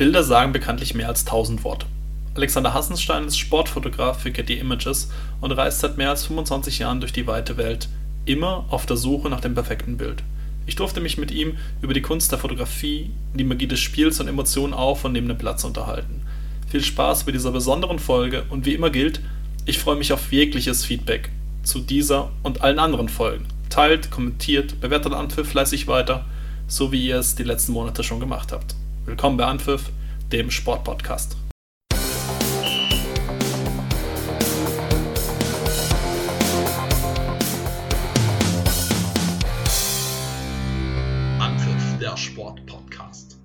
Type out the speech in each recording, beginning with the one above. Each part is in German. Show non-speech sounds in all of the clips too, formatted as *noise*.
Bilder sagen bekanntlich mehr als tausend Worte. Alexander Hassenstein ist Sportfotograf für Getty Images und reist seit mehr als 25 Jahren durch die weite Welt, immer auf der Suche nach dem perfekten Bild. Ich durfte mich mit ihm über die Kunst der Fotografie, die Magie des Spiels und Emotionen auf und neben dem Platz unterhalten. Viel Spaß bei dieser besonderen Folge und wie immer gilt, ich freue mich auf jegliches Feedback zu dieser und allen anderen Folgen. Teilt, kommentiert, bewertet Anpfiff fleißig weiter, so wie ihr es die letzten Monate schon gemacht habt. Willkommen bei Anpfiff, dem Sportpodcast. Anpfiff, der Sportpodcast.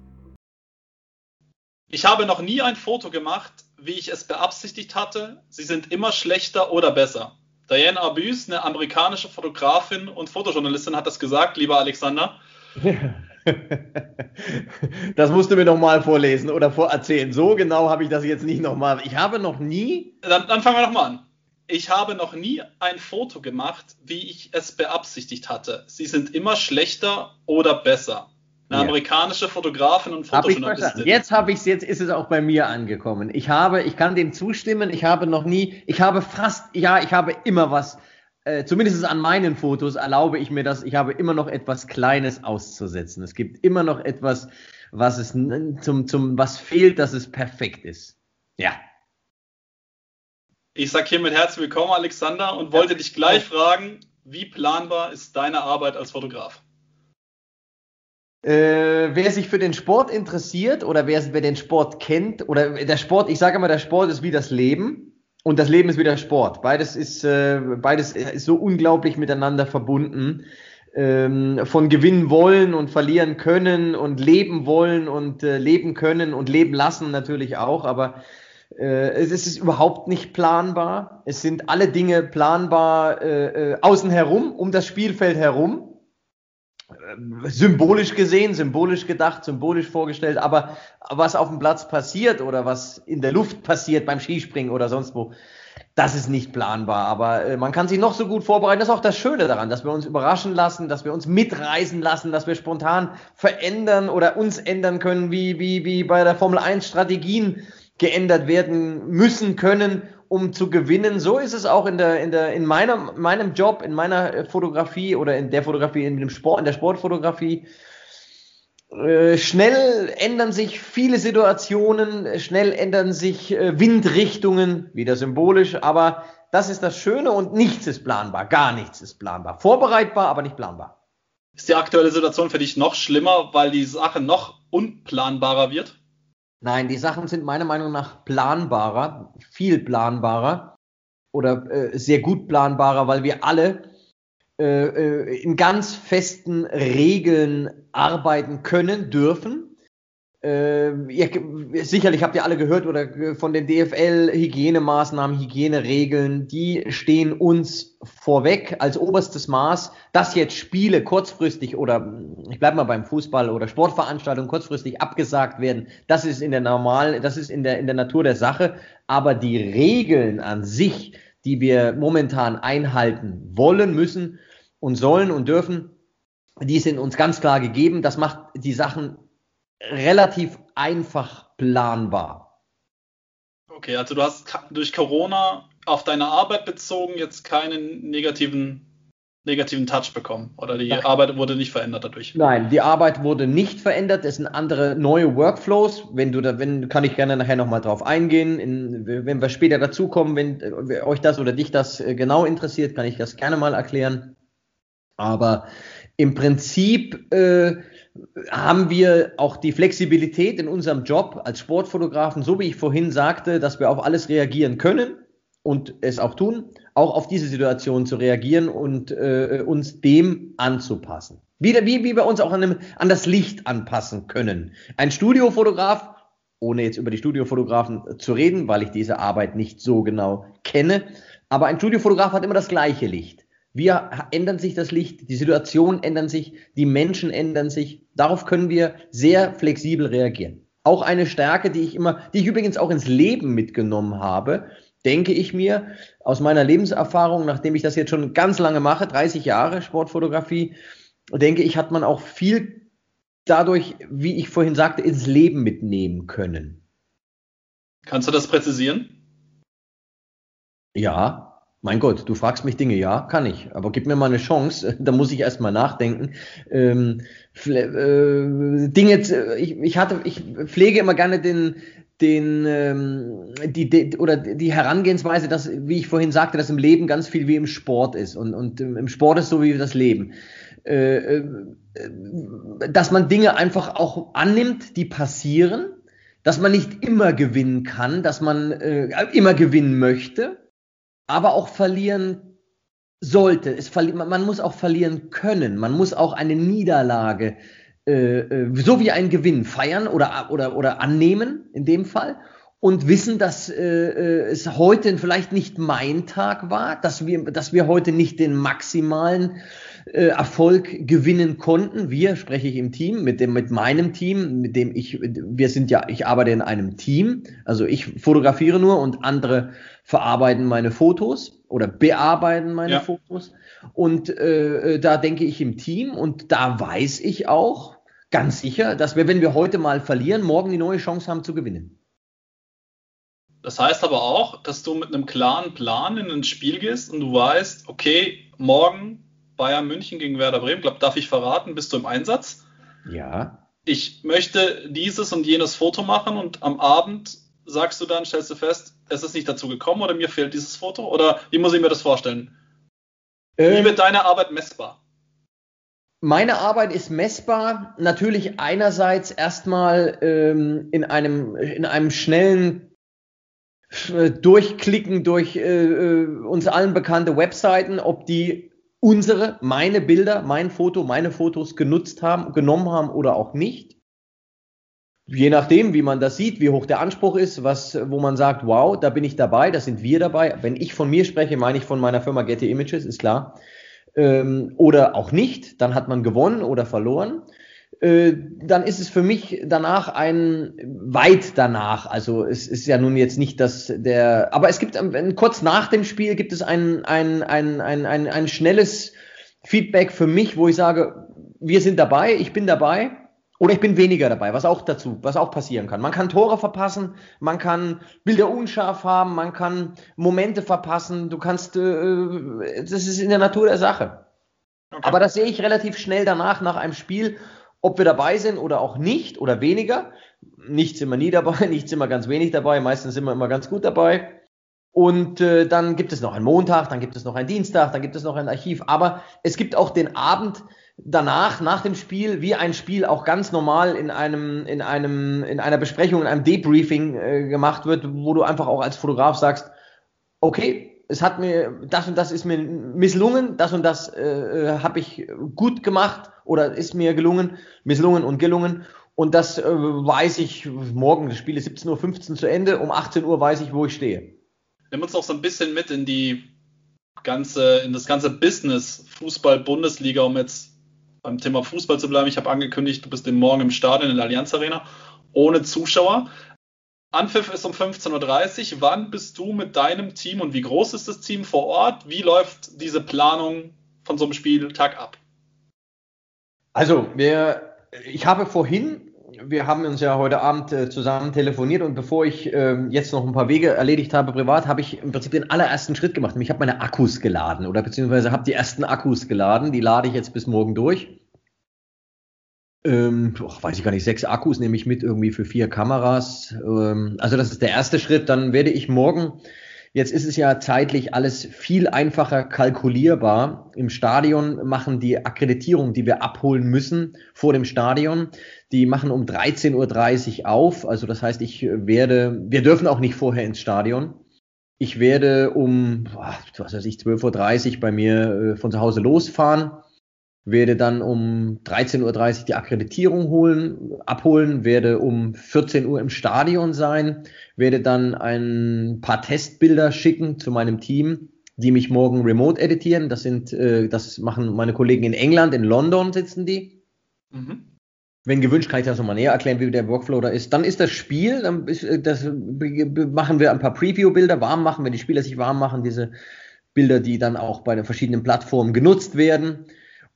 Ich habe noch nie ein Foto gemacht, wie ich es beabsichtigt hatte. Sie sind immer schlechter oder besser. Diane Arbus, eine amerikanische Fotografin und Fotojournalistin, hat das gesagt, lieber Alexander. *laughs* *laughs* Das musst du mir nochmal vorlesen oder vorerzählen. So genau habe ich das jetzt nicht nochmal. Ich habe noch nie. Dann, dann fangen wir nochmal an. Ich habe noch nie ein Foto gemacht, wie ich es beabsichtigt hatte. Sie sind immer schlechter oder besser. Eine ja. amerikanische Fotografin und Fotojournalistin. Hab jetzt habe ich es, jetzt ist es auch bei mir angekommen. Ich habe, ich kann dem zustimmen, ich habe noch nie, ich habe fast, ja, ich habe immer was äh, zumindest an meinen Fotos erlaube ich mir das, ich habe immer noch etwas Kleines auszusetzen. Es gibt immer noch etwas, was es zum, zum, was fehlt, dass es perfekt ist. Ja. Ich sage hiermit herzlich willkommen, Alexander, und wollte dich gleich fragen, wie planbar ist deine Arbeit als Fotograf? Äh, wer sich für den Sport interessiert oder wer, wer den Sport kennt, oder der Sport, ich sage immer, der Sport ist wie das Leben. Und das Leben ist wieder Sport. Beides ist, äh, beides ist so unglaublich miteinander verbunden. Ähm, von gewinnen wollen und verlieren können und leben wollen und äh, leben können und leben lassen natürlich auch. Aber äh, es ist überhaupt nicht planbar. Es sind alle Dinge planbar äh, äh außen herum, um das Spielfeld herum symbolisch gesehen, symbolisch gedacht, symbolisch vorgestellt, aber was auf dem Platz passiert oder was in der Luft passiert beim Skispringen oder sonst wo, das ist nicht planbar. Aber äh, man kann sich noch so gut vorbereiten. Das ist auch das Schöne daran, dass wir uns überraschen lassen, dass wir uns mitreisen lassen, dass wir spontan verändern oder uns ändern können, wie, wie, wie bei der Formel 1 Strategien geändert werden müssen können um zu gewinnen. So ist es auch in der, in der, in meinem, meinem Job, in meiner äh, Fotografie oder in der Fotografie, in dem Sport, in der Sportfotografie. Äh, schnell ändern sich viele Situationen, schnell ändern sich äh, Windrichtungen, wieder symbolisch, aber das ist das Schöne und nichts ist planbar, gar nichts ist planbar. Vorbereitbar, aber nicht planbar. Ist die aktuelle Situation für dich noch schlimmer, weil die Sache noch unplanbarer wird? Nein, die Sachen sind meiner Meinung nach planbarer, viel planbarer oder äh, sehr gut planbarer, weil wir alle äh, äh in ganz festen Regeln arbeiten können, dürfen äh, ihr, sicherlich habt ihr alle gehört oder von den DFL-Hygienemaßnahmen, Hygieneregeln, die stehen uns vorweg als oberstes Maß, dass jetzt Spiele kurzfristig oder ich bleibe mal beim Fußball oder Sportveranstaltungen kurzfristig abgesagt werden. Das ist in der normal, das ist in der, in der Natur der Sache. Aber die Regeln an sich, die wir momentan einhalten wollen, müssen und sollen und dürfen, die sind uns ganz klar gegeben. Das macht die Sachen relativ einfach planbar. Okay, also du hast durch Corona auf deine Arbeit bezogen jetzt keinen negativen negativen Touch bekommen oder die Nein. Arbeit wurde nicht verändert dadurch. Nein, die Arbeit wurde nicht verändert. Es sind andere neue Workflows. Wenn du da, wenn kann ich gerne nachher nochmal drauf eingehen. In, wenn wir später dazukommen, wenn äh, euch das oder dich das äh, genau interessiert, kann ich das gerne mal erklären. Aber im Prinzip äh, haben wir auch die Flexibilität in unserem Job als Sportfotografen, so wie ich vorhin sagte, dass wir auf alles reagieren können und es auch tun, auch auf diese Situation zu reagieren und äh, uns dem anzupassen. Wie, wie, wie wir uns auch an, dem, an das Licht anpassen können. Ein Studiofotograf, ohne jetzt über die Studiofotografen zu reden, weil ich diese Arbeit nicht so genau kenne, aber ein Studiofotograf hat immer das gleiche Licht. Wir ändern sich das Licht, die Situation ändern sich, die Menschen ändern sich. Darauf können wir sehr flexibel reagieren. Auch eine Stärke, die ich immer, die ich übrigens auch ins Leben mitgenommen habe, denke ich mir, aus meiner Lebenserfahrung, nachdem ich das jetzt schon ganz lange mache, 30 Jahre Sportfotografie, denke ich, hat man auch viel dadurch, wie ich vorhin sagte, ins Leben mitnehmen können. Kannst du das präzisieren? Ja, mein Gott, du fragst mich Dinge, ja, kann ich. Aber gib mir mal eine Chance, *laughs* da muss ich erst mal nachdenken. Ähm, äh, Dinge, ich, ich hatte, ich pflege immer gerne den, den, ähm, die, die, oder die Herangehensweise, dass, wie ich vorhin sagte, dass im Leben ganz viel wie im Sport ist. Und, und im Sport ist so wie das Leben. Äh, äh, dass man Dinge einfach auch annimmt, die passieren, dass man nicht immer gewinnen kann, dass man äh, immer gewinnen möchte, aber auch verlieren sollte. Es verli man muss auch verlieren können. Man muss auch eine Niederlage äh, äh, so wie ein Gewinn feiern oder, oder, oder annehmen in dem Fall und wissen, dass äh, äh, es heute vielleicht nicht mein Tag war, dass wir, dass wir heute nicht den maximalen äh, Erfolg gewinnen konnten. Wir spreche ich im Team mit dem mit meinem Team, mit dem ich wir sind ja ich arbeite in einem Team, also ich fotografiere nur und andere verarbeiten meine Fotos oder bearbeiten meine ja. Fotos und äh, da denke ich im Team und da weiß ich auch ganz sicher, dass wir wenn wir heute mal verlieren, morgen die neue Chance haben zu gewinnen. Das heißt aber auch, dass du mit einem klaren Plan in ein Spiel gehst und du weißt, okay, morgen Bayern München gegen Werder Bremen, glaube, darf ich verraten, bist du im Einsatz? Ja. Ich möchte dieses und jenes Foto machen und am Abend sagst du dann, stellst du fest, es ist nicht dazu gekommen oder mir fehlt dieses Foto? Oder wie muss ich mir das vorstellen? Ähm, wie wird deine Arbeit messbar? Meine Arbeit ist messbar, natürlich einerseits erstmal ähm, in, einem, in einem schnellen äh, durchklicken durch äh, äh, uns allen bekannte Webseiten, ob die unsere, meine Bilder, mein Foto, meine Fotos genutzt haben, genommen haben oder auch nicht. Je nachdem, wie man das sieht, wie hoch der Anspruch ist, was, wo man sagt, wow, da bin ich dabei, da sind wir dabei. Wenn ich von mir spreche, meine ich von meiner Firma Getty Images, ist klar. Ähm, oder auch nicht, dann hat man gewonnen oder verloren. Äh, dann ist es für mich danach ein weit danach. Also es ist ja nun jetzt nicht dass der, aber es gibt kurz nach dem Spiel gibt es ein, ein, ein, ein, ein, ein schnelles Feedback für mich, wo ich sage, wir sind dabei, ich bin dabei oder ich bin weniger dabei, was auch dazu, was auch passieren kann. Man kann Tore verpassen, man kann Bilder unscharf haben, man kann Momente verpassen, du kannst, äh, das ist in der Natur der Sache. Okay. Aber das sehe ich relativ schnell danach, nach einem Spiel ob wir dabei sind oder auch nicht oder weniger. Nicht sind wir nie dabei, *laughs* nicht sind wir ganz wenig dabei, meistens sind wir immer ganz gut dabei. Und äh, dann gibt es noch einen Montag, dann gibt es noch einen Dienstag, dann gibt es noch ein Archiv. Aber es gibt auch den Abend danach, nach dem Spiel, wie ein Spiel auch ganz normal in einem, in einem, in einer Besprechung, in einem Debriefing äh, gemacht wird, wo du einfach auch als Fotograf sagst, okay, es hat mir, das und das ist mir misslungen, das und das äh, äh habe ich gut gemacht oder ist mir gelungen, misslungen und gelungen. Und das äh, weiß ich morgen, das Spiel ist 17.15 Uhr zu Ende, um 18 Uhr weiß ich, wo ich stehe. Nimm uns noch so ein bisschen mit in die ganze, in das ganze Business Fußball-Bundesliga, um jetzt beim Thema Fußball zu bleiben. Ich habe angekündigt, du bist Morgen im Stadion in der Allianz Arena ohne Zuschauer. Anpfiff ist um 15.30 Uhr. Wann bist du mit deinem Team und wie groß ist das Team vor Ort? Wie läuft diese Planung von so einem Spieltag ab? Also, wir, ich habe vorhin, wir haben uns ja heute Abend äh, zusammen telefoniert und bevor ich äh, jetzt noch ein paar Wege erledigt habe privat, habe ich im Prinzip den allerersten Schritt gemacht. Ich habe meine Akkus geladen oder beziehungsweise habe die ersten Akkus geladen. Die lade ich jetzt bis morgen durch ähm, boah, weiß ich gar nicht, sechs Akkus nehme ich mit irgendwie für vier Kameras. Ähm, also das ist der erste Schritt. Dann werde ich morgen, jetzt ist es ja zeitlich alles viel einfacher kalkulierbar. Im Stadion machen die Akkreditierung, die wir abholen müssen vor dem Stadion, die machen um 13.30 Uhr auf. Also das heißt, ich werde, wir dürfen auch nicht vorher ins Stadion. Ich werde um, was weiß ich, 12.30 Uhr bei mir äh, von zu Hause losfahren werde dann um 13.30 Uhr die Akkreditierung holen, abholen, werde um 14 Uhr im Stadion sein, werde dann ein paar Testbilder schicken zu meinem Team, die mich morgen remote editieren. Das sind, äh, das machen meine Kollegen in England, in London sitzen die. Mhm. Wenn gewünscht, kann ich das nochmal näher erklären, wie der Workflow da ist. Dann ist das Spiel, dann ist, äh, das machen wir ein paar Preview-Bilder, warm machen, wenn die Spieler sich warm machen, diese Bilder, die dann auch bei den verschiedenen Plattformen genutzt werden.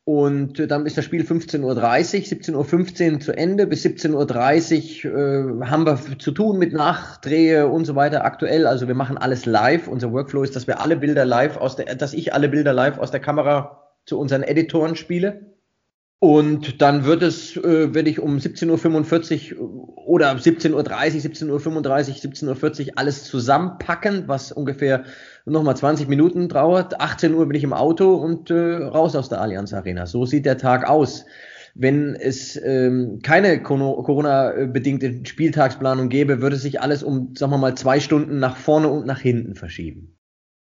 Und äh, dann ist das Spiel 15.30 Uhr, 17.15 Uhr zu Ende. Bis 17.30 Uhr äh, haben wir zu tun mit Nachdrehe und so weiter aktuell. Also wir machen alles live. Unser Workflow ist, dass wir alle Bilder live aus der, dass ich alle Bilder live aus der Kamera zu unseren Editoren spiele. Und dann wird es, äh, werde ich um 17.45 Uhr oder 17.30 Uhr, 17.35 Uhr, 17.40 Uhr alles zusammenpacken, was ungefähr nochmal 20 Minuten dauert. 18 Uhr bin ich im Auto und äh, raus aus der Allianz Arena. So sieht der Tag aus. Wenn es ähm, keine Corona-bedingte Spieltagsplanung gäbe, würde sich alles um, sagen wir mal, zwei Stunden nach vorne und nach hinten verschieben.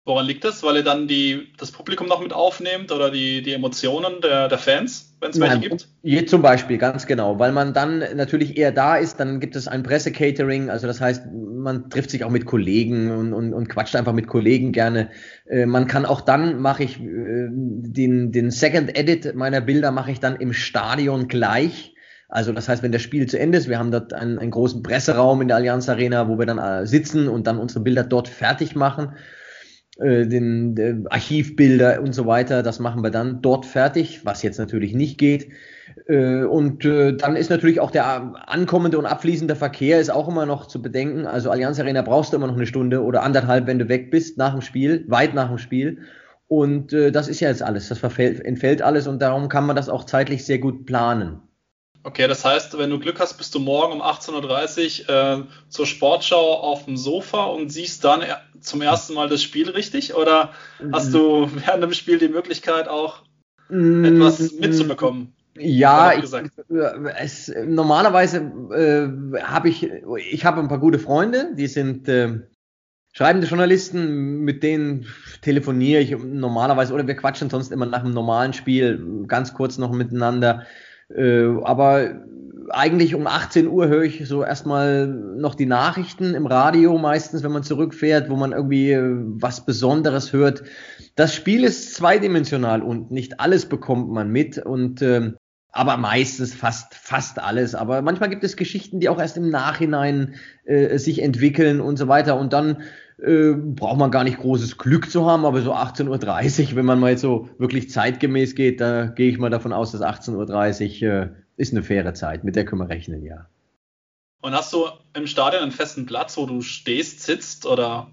Woran liegt das? Weil ihr dann die, das Publikum noch mit aufnehmt oder die, die Emotionen der, der Fans, wenn es welche gibt? Je, zum Beispiel, ganz genau. Weil man dann natürlich eher da ist, dann gibt es ein Pressecatering, also das heißt, man trifft sich auch mit Kollegen und, und, und quatscht einfach mit Kollegen gerne. Äh, man kann auch dann, mache ich äh, den, den Second Edit meiner Bilder, mache ich dann im Stadion gleich. Also das heißt, wenn das Spiel zu Ende ist, wir haben dort einen, einen großen Presseraum in der Allianz Arena, wo wir dann äh, sitzen und dann unsere Bilder dort fertig machen äh, den, den Archivbilder und so weiter, das machen wir dann dort fertig, was jetzt natürlich nicht geht. Äh, und äh, dann ist natürlich auch der ankommende und abfließende Verkehr ist auch immer noch zu bedenken. Also Allianz Arena brauchst du immer noch eine Stunde oder anderthalb, wenn du weg bist nach dem Spiel, weit nach dem Spiel. Und äh, das ist ja jetzt alles, das verfällt, entfällt alles und darum kann man das auch zeitlich sehr gut planen. Okay, das heißt, wenn du Glück hast, bist du morgen um 18.30 Uhr äh, zur Sportschau auf dem Sofa und siehst dann zum ersten Mal das Spiel richtig? Oder hast du während dem Spiel die Möglichkeit auch etwas mitzubekommen? Ja, ich, es, normalerweise äh, habe ich, ich habe ein paar gute Freunde, die sind äh, schreibende Journalisten, mit denen telefoniere ich normalerweise oder wir quatschen sonst immer nach einem normalen Spiel ganz kurz noch miteinander. Äh, aber eigentlich um 18 Uhr höre ich so erstmal noch die Nachrichten im Radio, meistens, wenn man zurückfährt, wo man irgendwie äh, was Besonderes hört. Das Spiel ist zweidimensional und nicht alles bekommt man mit und ähm, aber meistens fast fast alles. Aber manchmal gibt es Geschichten, die auch erst im Nachhinein äh, sich entwickeln und so weiter. Und dann äh, braucht man gar nicht großes Glück zu haben, aber so 18.30 Uhr, wenn man mal jetzt so wirklich zeitgemäß geht, da gehe ich mal davon aus, dass 18.30 Uhr äh, ist eine faire Zeit, mit der können wir rechnen, ja. Und hast du im Stadion einen festen Platz, wo du stehst, sitzt oder?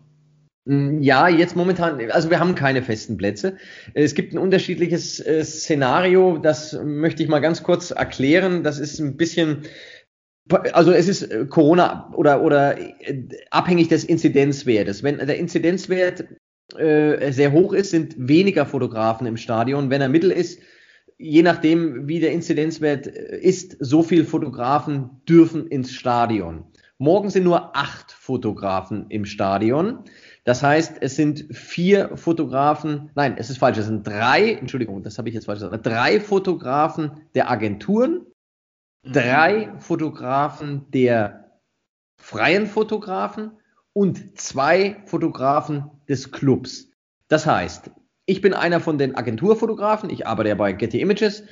Mm, ja, jetzt momentan, also wir haben keine festen Plätze. Es gibt ein unterschiedliches äh, Szenario, das möchte ich mal ganz kurz erklären. Das ist ein bisschen also es ist äh, Corona oder, oder äh, abhängig des Inzidenzwertes. Wenn der Inzidenzwert äh, sehr hoch ist, sind weniger Fotografen im Stadion. Wenn er mittel ist, je nachdem, wie der Inzidenzwert äh, ist, so viele Fotografen dürfen ins Stadion. Morgen sind nur acht Fotografen im Stadion. Das heißt, es sind vier Fotografen, nein, es ist falsch, es sind drei, Entschuldigung, das habe ich jetzt falsch gesagt, drei Fotografen der Agenturen drei Fotografen der freien Fotografen und zwei Fotografen des Clubs. Das heißt, ich bin einer von den Agenturfotografen, ich arbeite ja bei Getty Images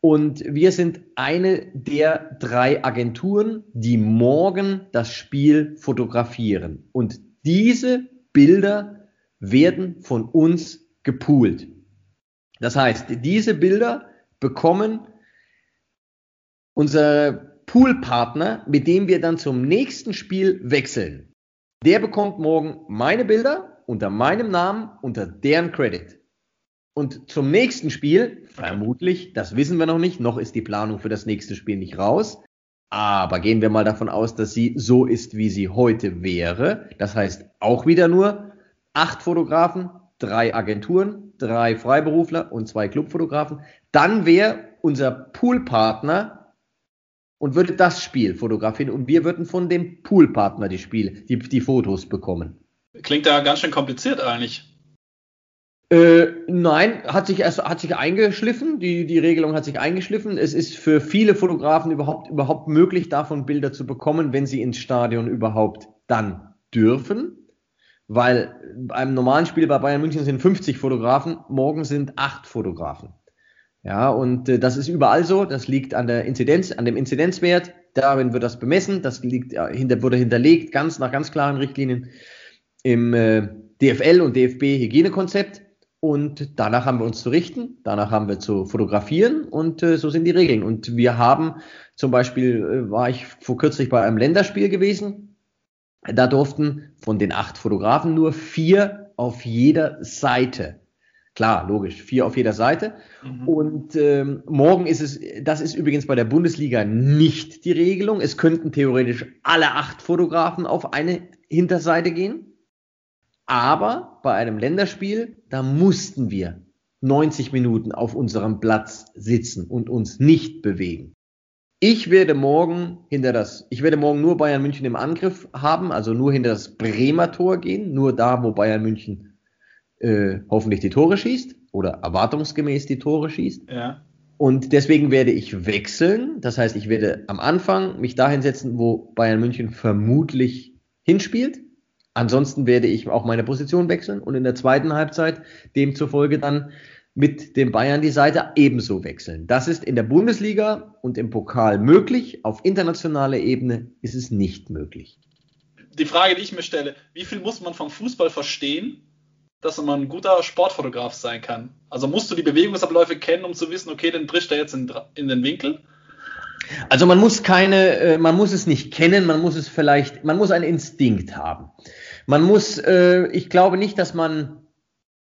und wir sind eine der drei Agenturen, die morgen das Spiel fotografieren. Und diese Bilder werden von uns gepoolt. Das heißt, diese Bilder bekommen unser Poolpartner, mit dem wir dann zum nächsten Spiel wechseln, der bekommt morgen meine Bilder unter meinem Namen, unter deren Credit. Und zum nächsten Spiel, vermutlich, das wissen wir noch nicht, noch ist die Planung für das nächste Spiel nicht raus, aber gehen wir mal davon aus, dass sie so ist, wie sie heute wäre. Das heißt auch wieder nur acht Fotografen, drei Agenturen, drei Freiberufler und zwei Clubfotografen. Dann wäre unser Poolpartner und würde das Spiel fotografieren und wir würden von dem Poolpartner die Spiel, die, die Fotos bekommen. Klingt ja ganz schön kompliziert eigentlich. Äh, nein, hat sich erst hat sich eingeschliffen. Die, die Regelung hat sich eingeschliffen. Es ist für viele Fotografen überhaupt überhaupt möglich, davon Bilder zu bekommen, wenn sie ins Stadion überhaupt dann dürfen. Weil beim normalen Spiel bei Bayern München sind 50 Fotografen, morgen sind acht Fotografen. Ja, und äh, das ist überall so. Das liegt an der Inzidenz, an dem Inzidenzwert. Darin wird das bemessen. Das liegt, ja, hinter, wurde hinterlegt, ganz nach ganz klaren Richtlinien im äh, DFL und DFB Hygienekonzept. Und danach haben wir uns zu richten, danach haben wir zu fotografieren und äh, so sind die Regeln. Und wir haben zum Beispiel, äh, war ich vor kürzlich bei einem Länderspiel gewesen. Da durften von den acht Fotografen nur vier auf jeder Seite. Klar, logisch, vier auf jeder Seite. Mhm. Und ähm, morgen ist es, das ist übrigens bei der Bundesliga nicht die Regelung. Es könnten theoretisch alle acht Fotografen auf eine Hinterseite gehen. Aber bei einem Länderspiel, da mussten wir 90 Minuten auf unserem Platz sitzen und uns nicht bewegen. Ich werde morgen hinter das, ich werde morgen nur Bayern München im Angriff haben, also nur hinter das Bremer Tor gehen, nur da, wo Bayern München äh, hoffentlich die Tore schießt oder erwartungsgemäß die Tore schießt. Ja. Und deswegen werde ich wechseln. Das heißt, ich werde am Anfang mich dahin setzen, wo Bayern München vermutlich hinspielt. Ansonsten werde ich auch meine Position wechseln und in der zweiten Halbzeit demzufolge dann mit dem Bayern die Seite ebenso wechseln. Das ist in der Bundesliga und im Pokal möglich. Auf internationaler Ebene ist es nicht möglich. Die Frage, die ich mir stelle, wie viel muss man vom Fußball verstehen, dass man ein guter Sportfotograf sein kann? Also musst du die Bewegungsabläufe kennen, um zu wissen, okay, den bricht er jetzt in, in den Winkel? Also man muss keine, äh, man muss es nicht kennen, man muss es vielleicht, man muss einen Instinkt haben. Man muss, äh, ich glaube nicht, dass man,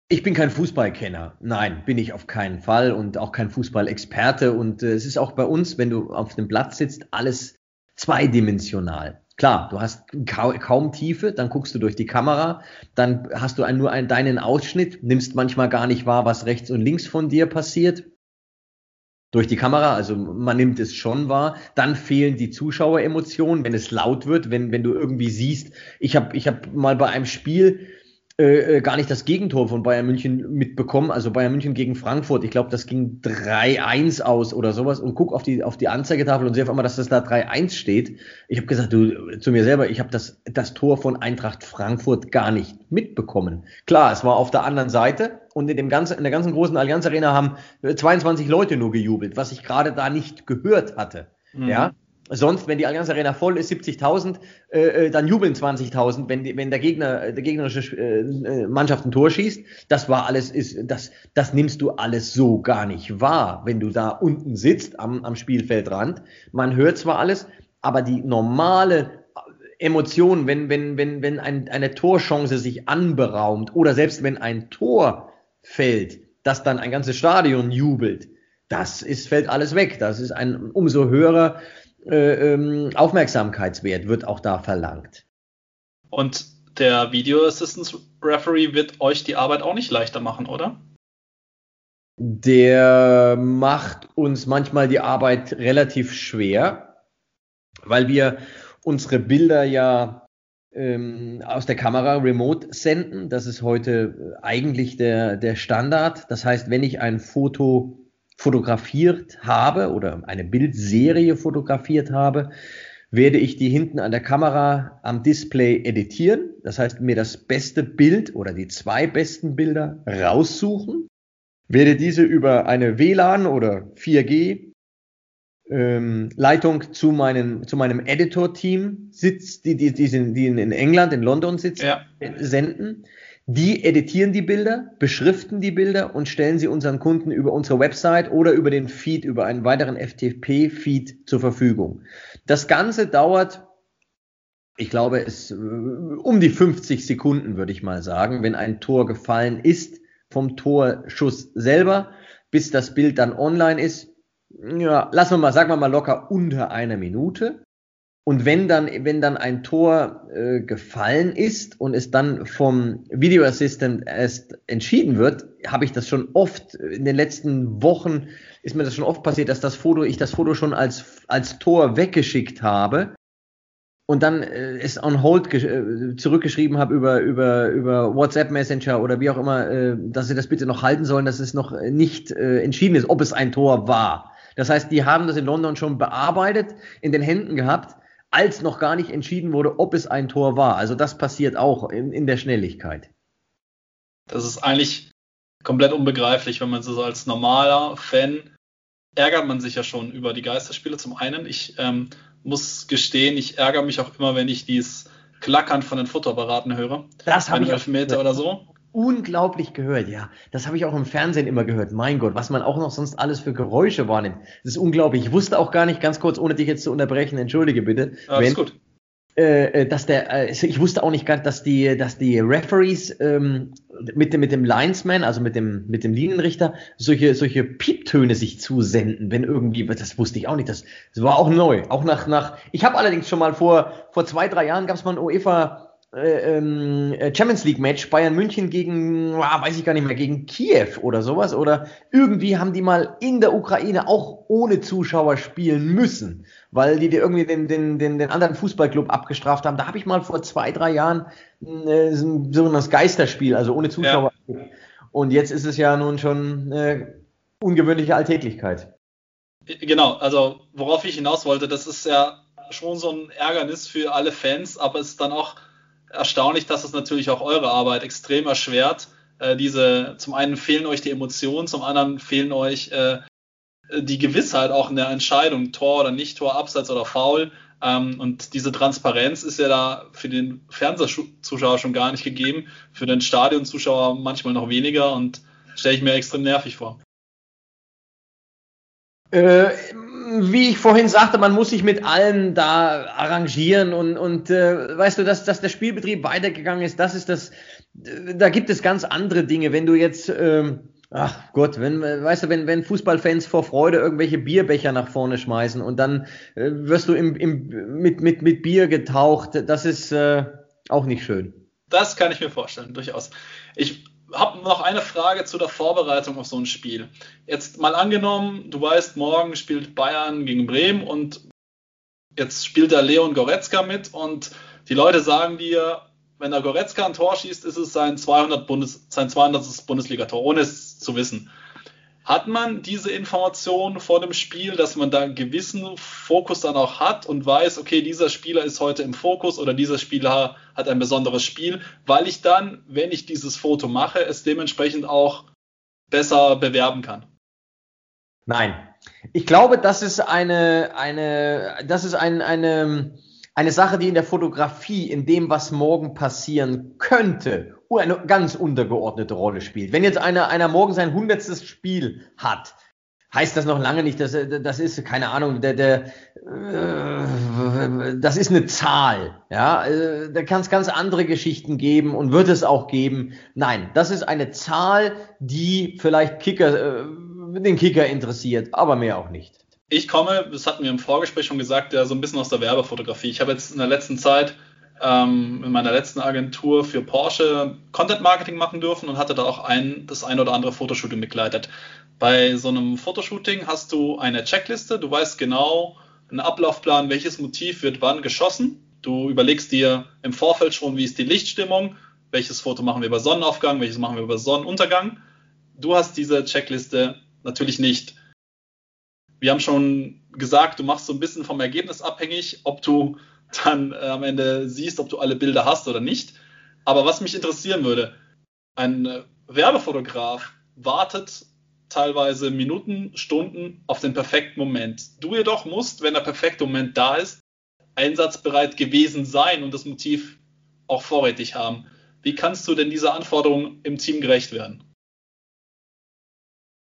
ich bin kein Fußballkenner. Nein, bin ich auf keinen Fall und auch kein Fußballexperte. Und äh, es ist auch bei uns, wenn du auf dem Platz sitzt, alles zweidimensional. Klar, du hast ka kaum Tiefe, dann guckst du durch die Kamera, dann hast du nur einen, deinen Ausschnitt, nimmst manchmal gar nicht wahr, was rechts und links von dir passiert durch die Kamera, also man nimmt es schon wahr. Dann fehlen die Zuschaueremotionen, wenn es laut wird, wenn, wenn du irgendwie siehst, ich habe ich hab mal bei einem Spiel äh, äh, gar nicht das Gegentor von Bayern München mitbekommen. Also Bayern München gegen Frankfurt. Ich glaube, das ging 3-1 aus oder sowas und guck auf die, auf die Anzeigetafel und sehe auf einmal, dass das da 3-1 steht. Ich habe gesagt, du, zu mir selber, ich habe das, das Tor von Eintracht Frankfurt gar nicht mitbekommen. Klar, es war auf der anderen Seite und in, dem ganzen, in der ganzen großen Allianz Arena haben 22 Leute nur gejubelt, was ich gerade da nicht gehört hatte. Mhm. Ja, Sonst, wenn die Allianz Arena voll ist, 70.000, äh, äh, dann jubeln 20.000, wenn, wenn der Gegner, der gegnerische äh, äh, Mannschaft ein Tor schießt. Das war alles, ist, das, das nimmst du alles so gar nicht wahr, wenn du da unten sitzt am, am Spielfeldrand. Man hört zwar alles, aber die normale Emotion, wenn, wenn, wenn, wenn ein, eine Torchance sich anberaumt oder selbst wenn ein Tor fällt, dass dann ein ganzes Stadion jubelt, das ist, fällt alles weg. Das ist ein umso höherer äh, ähm, Aufmerksamkeitswert wird auch da verlangt. Und der Video Assistance Referee wird euch die Arbeit auch nicht leichter machen, oder? Der macht uns manchmal die Arbeit relativ schwer, weil wir unsere Bilder ja ähm, aus der Kamera remote senden. Das ist heute eigentlich der, der Standard. Das heißt, wenn ich ein Foto fotografiert habe oder eine Bildserie fotografiert habe, werde ich die hinten an der Kamera am Display editieren. Das heißt, mir das beste Bild oder die zwei besten Bilder raussuchen, werde diese über eine WLAN oder 4G ähm, Leitung zu, meinen, zu meinem Editor-Team sitzt, die, die, die, sind, die in England, in London sitzen, ja. senden. Die editieren die Bilder, beschriften die Bilder und stellen sie unseren Kunden über unsere Website oder über den Feed, über einen weiteren FTP-Feed zur Verfügung. Das Ganze dauert, ich glaube, es um die 50 Sekunden, würde ich mal sagen, wenn ein Tor gefallen ist vom Torschuss selber, bis das Bild dann online ist. Ja, lassen wir mal, sagen wir mal locker unter einer Minute. Und wenn dann, wenn dann ein Tor äh, gefallen ist und es dann vom Video Assistant erst entschieden wird, habe ich das schon oft in den letzten Wochen ist mir das schon oft passiert, dass das Foto, ich das Foto schon als, als Tor weggeschickt habe und dann äh, es on hold äh, zurückgeschrieben habe über, über, über WhatsApp Messenger oder wie auch immer, äh, dass sie das bitte noch halten sollen, dass es noch nicht äh, entschieden ist, ob es ein Tor war. Das heißt, die haben das in London schon bearbeitet, in den Händen gehabt als noch gar nicht entschieden wurde, ob es ein Tor war. Also das passiert auch in, in der Schnelligkeit. Das ist eigentlich komplett unbegreiflich, wenn man so als normaler Fan ärgert man sich ja schon über die Geisterspiele. Zum einen, ich ähm, muss gestehen, ich ärgere mich auch immer, wenn ich dieses Klackern von den Fotoapparaten höre. Das habe ich Elfmeter oder so. Unglaublich gehört. Ja, das habe ich auch im Fernsehen immer gehört. Mein Gott, was man auch noch sonst alles für Geräusche wahrnimmt. Das ist unglaublich. Ich wusste auch gar nicht, ganz kurz, ohne dich jetzt zu unterbrechen, entschuldige bitte. Ja, wenn, ist gut. Äh, äh, dass der, äh, ich wusste auch nicht gar, dass die, dass die Referees ähm, mit dem, mit dem Linesman, also mit dem, mit dem Linienrichter, solche, solche Pieptöne sich zusenden, wenn irgendwie, das wusste ich auch nicht, das, das war auch neu, auch nach, nach, ich habe allerdings schon mal vor, vor zwei, drei Jahren gab es mal ein UEFA Champions League Match Bayern München gegen, ah, weiß ich gar nicht mehr, gegen Kiew oder sowas. Oder irgendwie haben die mal in der Ukraine auch ohne Zuschauer spielen müssen, weil die, die irgendwie den, den, den, den anderen Fußballclub abgestraft haben. Da habe ich mal vor zwei, drei Jahren äh, so ein Geisterspiel, also ohne Zuschauer. Ja. Und jetzt ist es ja nun schon äh, ungewöhnliche Alltäglichkeit. Genau, also worauf ich hinaus wollte, das ist ja schon so ein Ärgernis für alle Fans, aber es ist dann auch erstaunlich, dass es natürlich auch eure Arbeit extrem erschwert. Äh, diese, zum einen fehlen euch die Emotionen, zum anderen fehlen euch äh, die Gewissheit auch in der Entscheidung, Tor oder nicht Tor, Abseits oder Foul. Ähm, und diese Transparenz ist ja da für den Fernsehzuschauer schon gar nicht gegeben, für den Stadionzuschauer manchmal noch weniger und stelle ich mir extrem nervig vor. Äh, wie ich vorhin sagte, man muss sich mit allen da arrangieren und, und äh, weißt du, dass, dass der Spielbetrieb weitergegangen ist, das ist das, da gibt es ganz andere Dinge. Wenn du jetzt, ähm, ach Gott, wenn, weißt du, wenn, wenn Fußballfans vor Freude irgendwelche Bierbecher nach vorne schmeißen und dann äh, wirst du im, im, mit, mit, mit Bier getaucht, das ist äh, auch nicht schön. Das kann ich mir vorstellen, durchaus. Ich habe noch eine Frage zu der Vorbereitung auf so ein Spiel. Jetzt mal angenommen, du weißt, morgen spielt Bayern gegen Bremen und jetzt spielt da Leon Goretzka mit und die Leute sagen dir, wenn der Goretzka ein Tor schießt, ist es sein 200. Bundes, sein 200. Bundesligator, ohne es zu wissen. Hat man diese Information vor dem Spiel, dass man da einen gewissen Fokus dann auch hat und weiß, okay, dieser Spieler ist heute im Fokus oder dieser Spieler hat ein besonderes Spiel, weil ich dann, wenn ich dieses Foto mache, es dementsprechend auch besser bewerben kann? Nein. Ich glaube, das ist eine, eine, das ist ein, eine, eine Sache, die in der Fotografie, in dem, was morgen passieren könnte eine ganz untergeordnete Rolle spielt. Wenn jetzt einer, einer morgen sein hundertstes Spiel hat, heißt das noch lange nicht, dass das ist keine Ahnung, der, der äh, das ist eine Zahl, ja, äh, da kann es ganz andere Geschichten geben und wird es auch geben. Nein, das ist eine Zahl, die vielleicht Kicker, äh, den Kicker interessiert, aber mehr auch nicht. Ich komme, das hatten wir im Vorgespräch schon gesagt, ja so ein bisschen aus der Werbefotografie. Ich habe jetzt in der letzten Zeit ähm, in meiner letzten Agentur für Porsche Content Marketing machen dürfen und hatte da auch ein, das ein oder andere Fotoshooting begleitet. Bei so einem Fotoshooting hast du eine Checkliste, du weißt genau einen Ablaufplan, welches Motiv wird wann geschossen. Du überlegst dir im Vorfeld schon, wie ist die Lichtstimmung, welches Foto machen wir über Sonnenaufgang, welches machen wir über Sonnenuntergang. Du hast diese Checkliste natürlich nicht. Wir haben schon gesagt, du machst so ein bisschen vom Ergebnis abhängig, ob du dann äh, am Ende siehst, ob du alle Bilder hast oder nicht. Aber was mich interessieren würde, ein äh, Werbefotograf wartet teilweise Minuten, Stunden auf den perfekten Moment. Du jedoch musst, wenn der perfekte Moment da ist, einsatzbereit gewesen sein und das Motiv auch vorrätig haben. Wie kannst du denn dieser Anforderung im Team gerecht werden?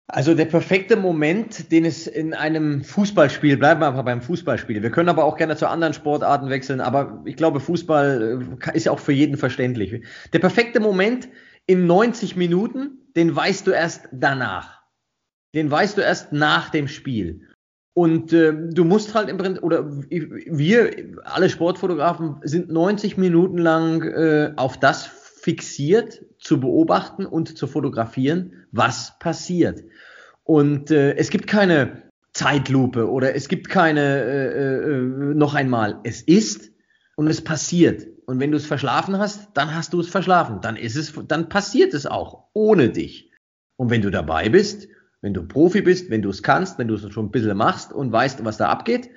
Also der perfekte Moment, den es in einem Fußballspiel, bleiben wir einfach beim Fußballspiel. Wir können aber auch gerne zu anderen Sportarten wechseln, aber ich glaube, Fußball äh, ist ja auch für jeden verständlich. Der perfekte Moment in 90 Minuten, den weißt du erst danach. Den weißt du erst nach dem Spiel. Und äh, du musst halt im Prinzip, oder wir, alle Sportfotografen, sind 90 Minuten lang äh, auf das fixiert, zu beobachten und zu fotografieren, was passiert. Und äh, es gibt keine Zeitlupe oder es gibt keine äh, äh, noch einmal. Es ist und es passiert. Und wenn du es verschlafen hast, dann hast du es verschlafen. Dann ist es, dann passiert es auch ohne dich. Und wenn du dabei bist, wenn du Profi bist, wenn du es kannst, wenn du es schon ein bisschen machst und weißt, was da abgeht,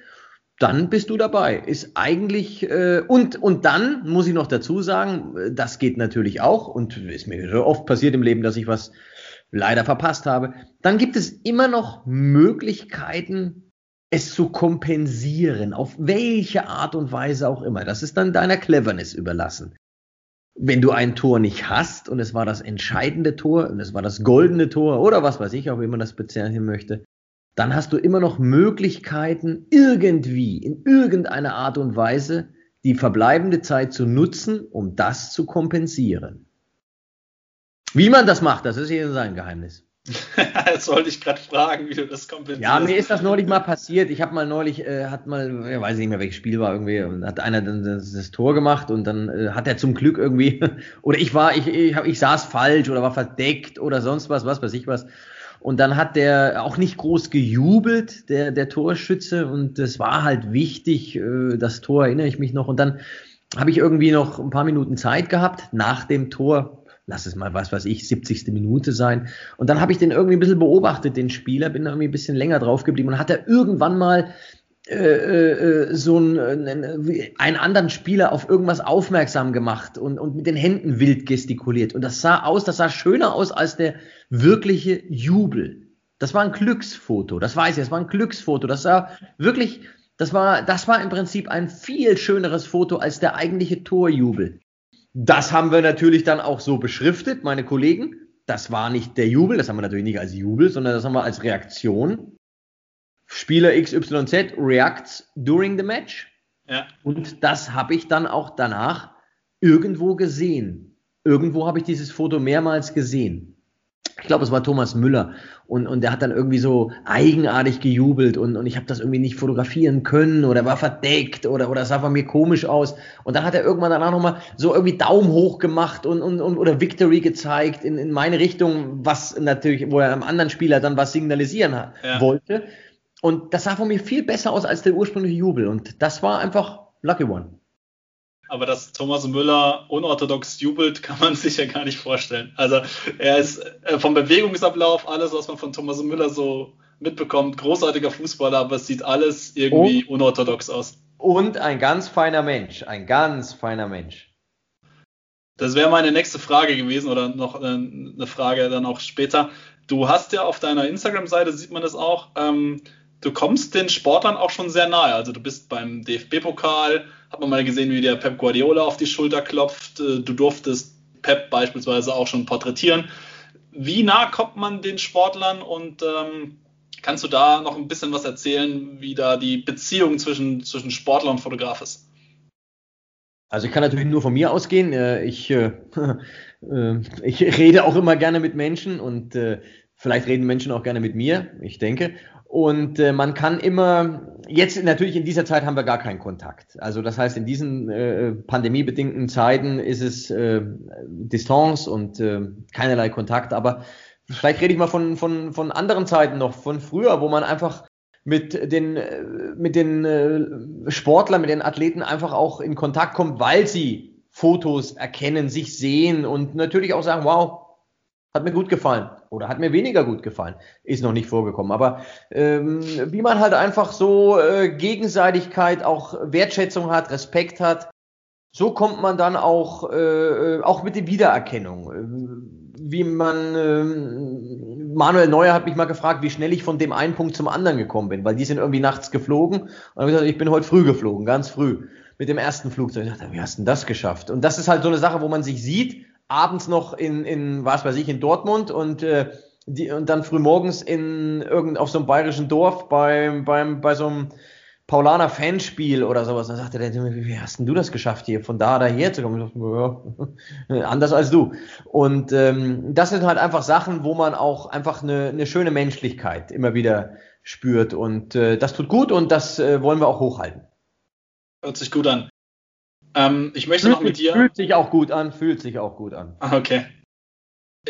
dann bist du dabei. Ist eigentlich äh, und und dann muss ich noch dazu sagen, das geht natürlich auch und ist mir so oft passiert im Leben, dass ich was leider verpasst habe, dann gibt es immer noch Möglichkeiten, es zu kompensieren, auf welche Art und Weise auch immer. Das ist dann deiner Cleverness überlassen. wenn du ein Tor nicht hast und es war das entscheidende Tor und es war das goldene Tor oder was weiß ich, auch wie man das bezeichnen möchte, dann hast du immer noch Möglichkeiten, irgendwie, in irgendeiner Art und Weise, die verbleibende Zeit zu nutzen, um das zu kompensieren. Wie man das macht, das ist hier sein Geheimnis. *laughs* das wollte ich gerade fragen, wie du das kompensierst. Ja, mir ist das neulich mal passiert. Ich habe mal neulich, äh, hat mal, ich weiß nicht mehr, welches Spiel war irgendwie, hat einer dann das, das Tor gemacht und dann äh, hat er zum Glück irgendwie, *laughs* oder ich war, ich, ich, hab, ich saß falsch oder war verdeckt oder sonst was, was weiß ich was. Und dann hat der auch nicht groß gejubelt, der, der Torschütze. Und es war halt wichtig, äh, das Tor erinnere ich mich noch. Und dann habe ich irgendwie noch ein paar Minuten Zeit gehabt nach dem Tor. Lass es mal, was weiß ich, 70. Minute sein. Und dann habe ich den irgendwie ein bisschen beobachtet, den Spieler, bin da irgendwie ein bisschen länger drauf geblieben und hat er irgendwann mal äh, äh, so einen, äh, einen anderen Spieler auf irgendwas aufmerksam gemacht und, und mit den Händen wild gestikuliert. Und das sah aus, das sah schöner aus als der wirkliche Jubel. Das war ein Glücksfoto, das weiß ich, das war ein Glücksfoto. Das sah wirklich, das war, das war im Prinzip ein viel schöneres Foto als der eigentliche Torjubel. Das haben wir natürlich dann auch so beschriftet, meine Kollegen. Das war nicht der Jubel, das haben wir natürlich nicht als Jubel, sondern das haben wir als Reaktion Spieler XYZ reacts during the match. Ja. Und das habe ich dann auch danach irgendwo gesehen. Irgendwo habe ich dieses Foto mehrmals gesehen. Ich glaube, es war Thomas Müller und, und der hat dann irgendwie so eigenartig gejubelt und, und ich habe das irgendwie nicht fotografieren können oder war verdeckt oder, oder sah von mir komisch aus. Und dann hat er irgendwann danach nochmal so irgendwie Daumen hoch gemacht und, und, und oder Victory gezeigt in, in meine Richtung, was natürlich, wo er einem anderen Spieler dann was signalisieren ja. wollte. Und das sah von mir viel besser aus als der ursprüngliche Jubel. Und das war einfach Lucky One. Aber dass Thomas Müller unorthodox jubelt, kann man *laughs* sich ja gar nicht vorstellen. Also er ist äh, vom Bewegungsablauf, alles, was man von Thomas Müller so mitbekommt, großartiger Fußballer, aber es sieht alles irgendwie und, unorthodox aus. Und ein ganz feiner Mensch, ein ganz feiner Mensch. Das wäre meine nächste Frage gewesen oder noch äh, eine Frage dann auch später. Du hast ja auf deiner Instagram-Seite, sieht man das auch, ähm, du kommst den Sportlern auch schon sehr nahe. Also du bist beim DFB-Pokal, hat man mal gesehen, wie der Pep Guardiola auf die Schulter klopft. Äh, du durftest Pep beispielsweise auch schon porträtieren. Wie nah kommt man den Sportlern und ähm, kannst du da noch ein bisschen was erzählen, wie da die Beziehung zwischen, zwischen Sportler und Fotograf ist? Also ich kann natürlich nur von mir ausgehen. Äh, ich, äh, *laughs* ich rede auch immer gerne mit Menschen und vielleicht reden Menschen auch gerne mit mir, ich denke. Und äh, man kann immer, jetzt natürlich in dieser Zeit haben wir gar keinen Kontakt. Also das heißt, in diesen äh, pandemiebedingten Zeiten ist es äh, Distanz und äh, keinerlei Kontakt. Aber vielleicht rede ich mal von, von, von anderen Zeiten noch, von früher, wo man einfach mit den, äh, mit den äh, Sportlern, mit den Athleten einfach auch in Kontakt kommt, weil sie Fotos erkennen, sich sehen und natürlich auch sagen, wow, hat mir gut gefallen oder hat mir weniger gut gefallen. Ist noch nicht vorgekommen. Aber ähm, wie man halt einfach so äh, Gegenseitigkeit, auch Wertschätzung hat, Respekt hat, so kommt man dann auch, äh, auch mit der Wiedererkennung. Äh, wie man, äh, Manuel Neuer hat mich mal gefragt, wie schnell ich von dem einen Punkt zum anderen gekommen bin, weil die sind irgendwie nachts geflogen. Und ich habe gesagt, ich bin heute früh geflogen, ganz früh, mit dem ersten Flugzeug. Ich dachte, wie hast du denn das geschafft? Und das ist halt so eine Sache, wo man sich sieht, abends noch in, in was weiß ich, in Dortmund und, äh, die, und dann frühmorgens in irgend, auf so einem bayerischen Dorf beim, beim, bei so einem Paulaner Fanspiel oder sowas. Dann sagte der, wie hast denn du das geschafft, hier von da daher zu kommen? Ja, *laughs* anders als du. Und ähm, das sind halt einfach Sachen, wo man auch einfach eine, eine schöne Menschlichkeit immer wieder spürt. Und äh, das tut gut und das äh, wollen wir auch hochhalten. Hört sich gut an. Ähm, ich möchte fühlt noch mit sich, dir. Fühlt sich auch gut an, fühlt sich auch gut an. Ah, okay.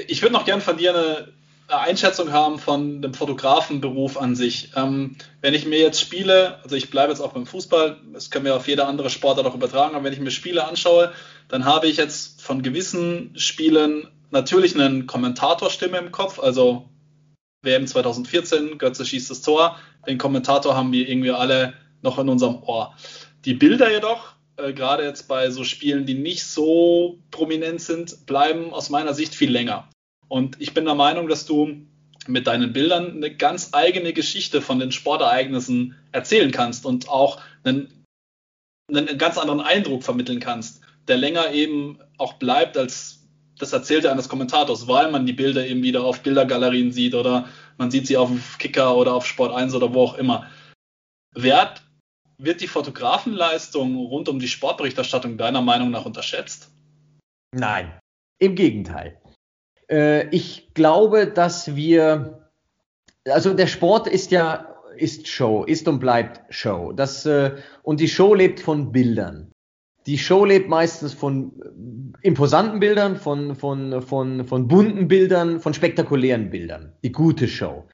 Ich würde noch gern von dir eine, eine, Einschätzung haben von dem Fotografenberuf an sich. Ähm, wenn ich mir jetzt Spiele, also ich bleibe jetzt auch beim Fußball, das können wir auf jede andere Sportart auch übertragen, aber wenn ich mir Spiele anschaue, dann habe ich jetzt von gewissen Spielen natürlich eine Kommentatorstimme im Kopf, also WM 2014, Götze schießt das Tor, den Kommentator haben wir irgendwie alle noch in unserem Ohr. Die Bilder jedoch, äh, gerade jetzt bei so Spielen, die nicht so prominent sind, bleiben aus meiner Sicht viel länger. Und ich bin der Meinung, dass du mit deinen Bildern eine ganz eigene Geschichte von den Sportereignissen erzählen kannst und auch einen einen ganz anderen Eindruck vermitteln kannst, der länger eben auch bleibt als das Erzählte eines Kommentators, weil man die Bilder eben wieder auf Bildergalerien sieht oder man sieht sie auf Kicker oder auf Sport 1 oder wo auch immer. Wert wird die Fotografenleistung rund um die Sportberichterstattung deiner Meinung nach unterschätzt? Nein, im Gegenteil. Äh, ich glaube, dass wir, also der Sport ist ja, ist Show, ist und bleibt Show. Das, äh, und die Show lebt von Bildern. Die Show lebt meistens von äh, imposanten Bildern, von, von, von, von bunten Bildern, von spektakulären Bildern. Die gute Show.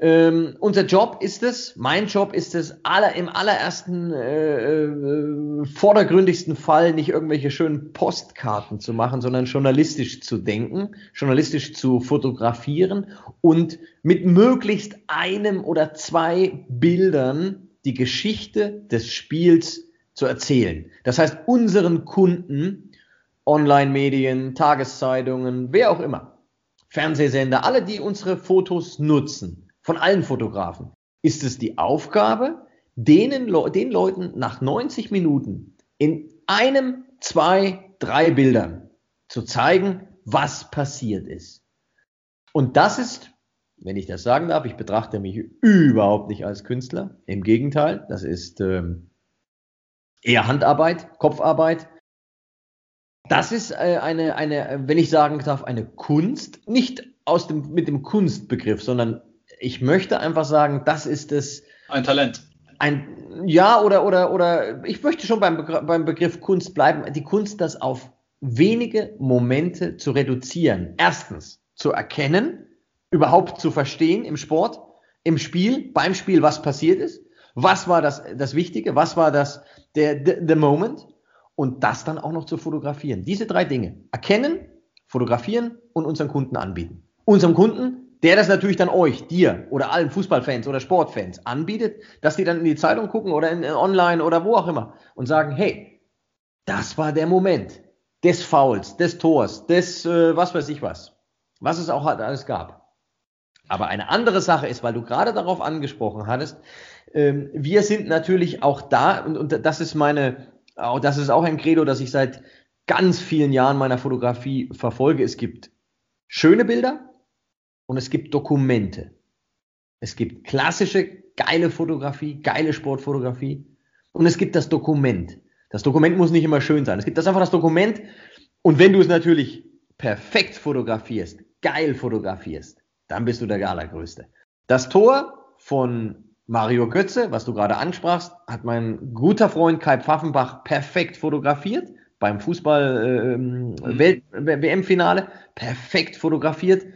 Ähm, unser Job ist es, mein Job ist es, aller, im allerersten, äh, äh, vordergründigsten Fall nicht irgendwelche schönen Postkarten zu machen, sondern journalistisch zu denken, journalistisch zu fotografieren und mit möglichst einem oder zwei Bildern die Geschichte des Spiels zu erzählen. Das heißt, unseren Kunden, Online-Medien, Tageszeitungen, wer auch immer, Fernsehsender, alle, die unsere Fotos nutzen, von allen Fotografen, ist es die Aufgabe, denen, den Leuten nach 90 Minuten in einem, zwei, drei Bildern zu zeigen, was passiert ist. Und das ist, wenn ich das sagen darf, ich betrachte mich überhaupt nicht als Künstler. Im Gegenteil, das ist ähm, eher Handarbeit, Kopfarbeit. Das ist äh, eine, eine, wenn ich sagen darf, eine Kunst, nicht aus dem, mit dem Kunstbegriff, sondern ich möchte einfach sagen, das ist es. Ein Talent. Ein, ja, oder, oder, oder, ich möchte schon beim, Begr beim Begriff Kunst bleiben. Die Kunst, das auf wenige Momente zu reduzieren. Erstens, zu erkennen, überhaupt zu verstehen im Sport, im Spiel, beim Spiel, was passiert ist. Was war das, das Wichtige? Was war das, der, the, the moment? Und das dann auch noch zu fotografieren. Diese drei Dinge. Erkennen, fotografieren und unseren Kunden anbieten. Unserem Kunden, der das natürlich dann euch, dir oder allen Fußballfans oder Sportfans anbietet, dass die dann in die Zeitung gucken oder in, in online oder wo auch immer und sagen, hey, das war der Moment des Fouls, des Tors, des äh, was weiß ich was, was es auch halt alles gab. Aber eine andere Sache ist, weil du gerade darauf angesprochen hattest, ähm, wir sind natürlich auch da, und, und das ist meine, auch, das ist auch ein Credo, das ich seit ganz vielen Jahren meiner Fotografie verfolge. Es gibt schöne Bilder und es gibt Dokumente. Es gibt klassische, geile Fotografie, geile Sportfotografie und es gibt das Dokument. Das Dokument muss nicht immer schön sein. Es gibt das einfach das Dokument und wenn du es natürlich perfekt fotografierst, geil fotografierst, dann bist du der Allergrößte. Das Tor von Mario Götze, was du gerade ansprachst, hat mein guter Freund Kai Pfaffenbach perfekt fotografiert beim Fußball-WM-Finale. Ähm, äh, perfekt fotografiert.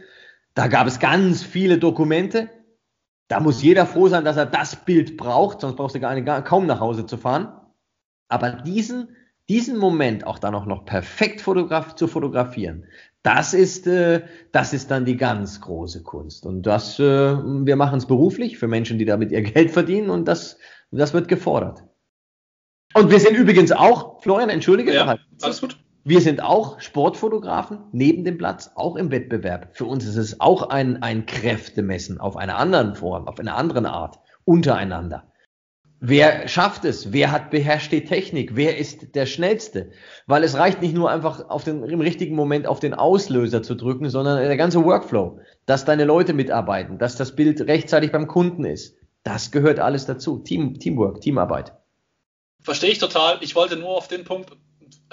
Da gab es ganz viele Dokumente. Da muss jeder froh sein, dass er das Bild braucht, sonst brauchst du gar, nicht, gar kaum nach Hause zu fahren. Aber diesen, diesen Moment auch dann auch noch perfekt fotograf zu fotografieren, das ist, äh, das ist dann die ganz große Kunst. Und das, äh, wir machen es beruflich für Menschen, die damit ihr Geld verdienen und das, das wird gefordert. Und wir sind übrigens auch, Florian, entschuldige. Ja, alles gut. Wir sind auch Sportfotografen neben dem Platz, auch im Wettbewerb. Für uns ist es auch ein, ein Kräftemessen auf einer anderen Form, auf einer anderen Art, untereinander. Wer schafft es? Wer hat beherrscht die Technik? Wer ist der Schnellste? Weil es reicht nicht nur einfach auf den, im richtigen Moment auf den Auslöser zu drücken, sondern der ganze Workflow, dass deine Leute mitarbeiten, dass das Bild rechtzeitig beim Kunden ist. Das gehört alles dazu. Team, Teamwork, Teamarbeit. Verstehe ich total. Ich wollte nur auf den Punkt,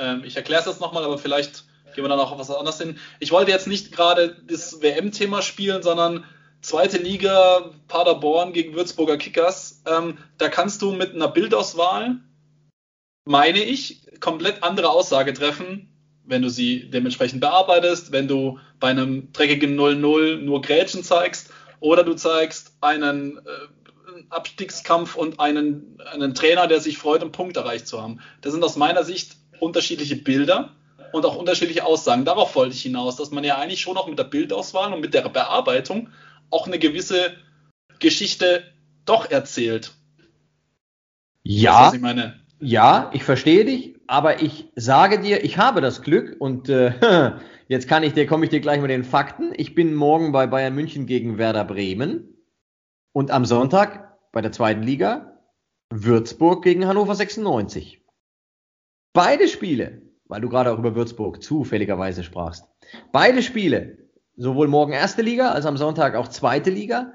ähm, ich erkläre es jetzt nochmal, aber vielleicht gehen wir dann auch auf was anderes hin. Ich wollte jetzt nicht gerade das WM-Thema spielen, sondern zweite Liga Paderborn gegen Würzburger Kickers. Ähm, da kannst du mit einer Bildauswahl, meine ich, komplett andere Aussage treffen, wenn du sie dementsprechend bearbeitest, wenn du bei einem dreckigen 0-0 nur Grätschen zeigst oder du zeigst einen äh, Abstiegskampf und einen, einen Trainer, der sich freut, einen Punkt erreicht zu haben. Das sind aus meiner Sicht unterschiedliche Bilder und auch unterschiedliche Aussagen. Darauf wollte ich hinaus, dass man ja eigentlich schon auch mit der Bildauswahl und mit der Bearbeitung auch eine gewisse Geschichte doch erzählt. Ja. Weißt, ich meine? Ja, ich verstehe dich, aber ich sage dir, ich habe das Glück und äh, *laughs* jetzt kann ich dir, komme ich dir gleich mit den Fakten. Ich bin morgen bei Bayern München gegen Werder Bremen und am Sonntag bei der zweiten Liga Würzburg gegen Hannover 96. Beide Spiele, weil du gerade auch über Würzburg zufälligerweise sprachst, beide Spiele, sowohl morgen erste Liga als am Sonntag auch zweite Liga,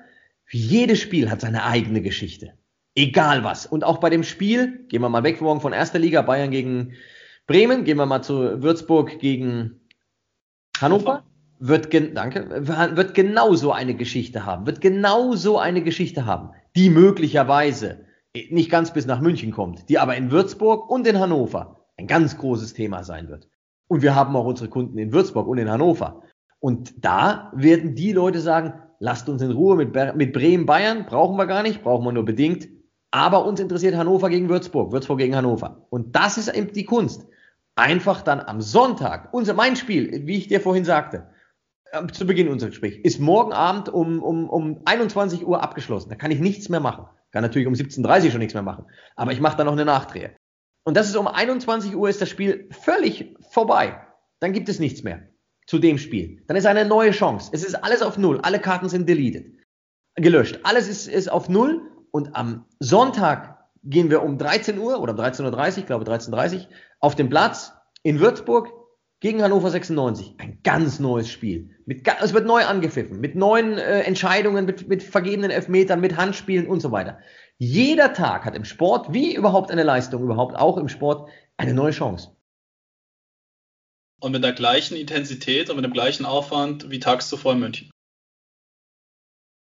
jedes Spiel hat seine eigene Geschichte. Egal was. Und auch bei dem Spiel, gehen wir mal weg morgen von erster Liga, Bayern gegen Bremen, gehen wir mal zu Würzburg gegen Hannover, wird, danke, wird genauso eine Geschichte haben, wird genauso eine Geschichte haben, die möglicherweise nicht ganz bis nach München kommt, die aber in Würzburg und in Hannover ein ganz großes Thema sein wird. Und wir haben auch unsere Kunden in Würzburg und in Hannover. Und da werden die Leute sagen, lasst uns in Ruhe mit, mit Bremen, Bayern, brauchen wir gar nicht, brauchen wir nur bedingt. Aber uns interessiert Hannover gegen Würzburg, Würzburg gegen Hannover. Und das ist eben die Kunst. Einfach dann am Sonntag, unser, mein Spiel, wie ich dir vorhin sagte, äh, zu Beginn unseres Gesprächs, ist morgen Abend um, um, um 21 Uhr abgeschlossen. Da kann ich nichts mehr machen. Kann natürlich um 17.30 Uhr schon nichts mehr machen. Aber ich mache da noch eine Nachdrehe. Und das ist um 21 Uhr ist das Spiel völlig vorbei. Dann gibt es nichts mehr zu dem Spiel. Dann ist eine neue Chance. Es ist alles auf Null. Alle Karten sind deleted. Gelöscht. Alles ist, ist auf Null. Und am Sonntag gehen wir um 13 Uhr oder um 13.30 Uhr, glaube 13.30 Uhr, auf den Platz in Würzburg gegen Hannover 96. Ein ganz neues Spiel. Mit, es wird neu angepfiffen, mit neuen äh, Entscheidungen, mit, mit vergebenen Elfmetern, mit Handspielen und so weiter. Jeder Tag hat im Sport, wie überhaupt eine Leistung, überhaupt auch im Sport, eine neue Chance. Und mit der gleichen Intensität und mit dem gleichen Aufwand wie tags zuvor in München.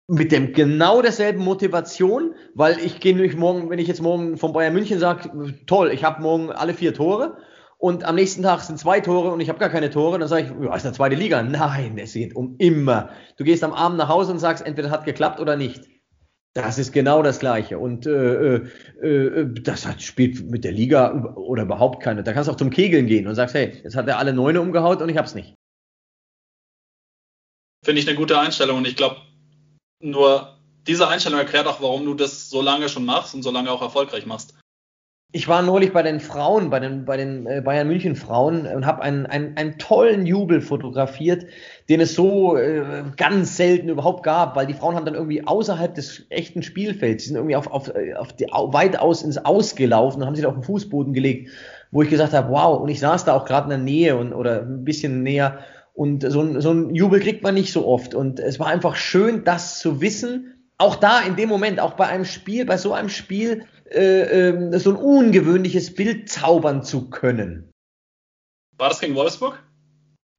Mit dem genau derselben Motivation, weil ich gehe nämlich morgen, wenn ich jetzt morgen von Bayern München sage, toll, ich habe morgen alle vier Tore und am nächsten Tag sind zwei Tore und ich habe gar keine Tore, dann sage ich, ja, ist eine zweite Liga. Nein, es geht um immer. Du gehst am Abend nach Hause und sagst, entweder hat geklappt oder nicht. Das ist genau das Gleiche. Und äh, äh, äh, das hat, spielt mit der Liga oder überhaupt keine. Da kannst du auch zum Kegeln gehen und sagst, hey, jetzt hat er alle Neune umgehaut und ich hab's nicht. Finde ich eine gute Einstellung und ich glaube, nur diese Einstellung erklärt auch, warum du das so lange schon machst und so lange auch erfolgreich machst. Ich war neulich bei den Frauen, bei den, bei den äh, Bayern München Frauen und habe einen, einen, einen tollen Jubel fotografiert, den es so äh, ganz selten überhaupt gab, weil die Frauen haben dann irgendwie außerhalb des echten Spielfelds, die sind irgendwie auf, auf, auf die, weit aus ins Ausgelaufen und haben sich auf den Fußboden gelegt, wo ich gesagt habe, wow, und ich saß da auch gerade in der Nähe und, oder ein bisschen näher und so ein, so ein Jubel kriegt man nicht so oft und es war einfach schön, das zu wissen, auch da in dem Moment, auch bei einem Spiel, bei so einem Spiel, äh, äh, so ein ungewöhnliches Bild zaubern zu können. War das gegen Wolfsburg?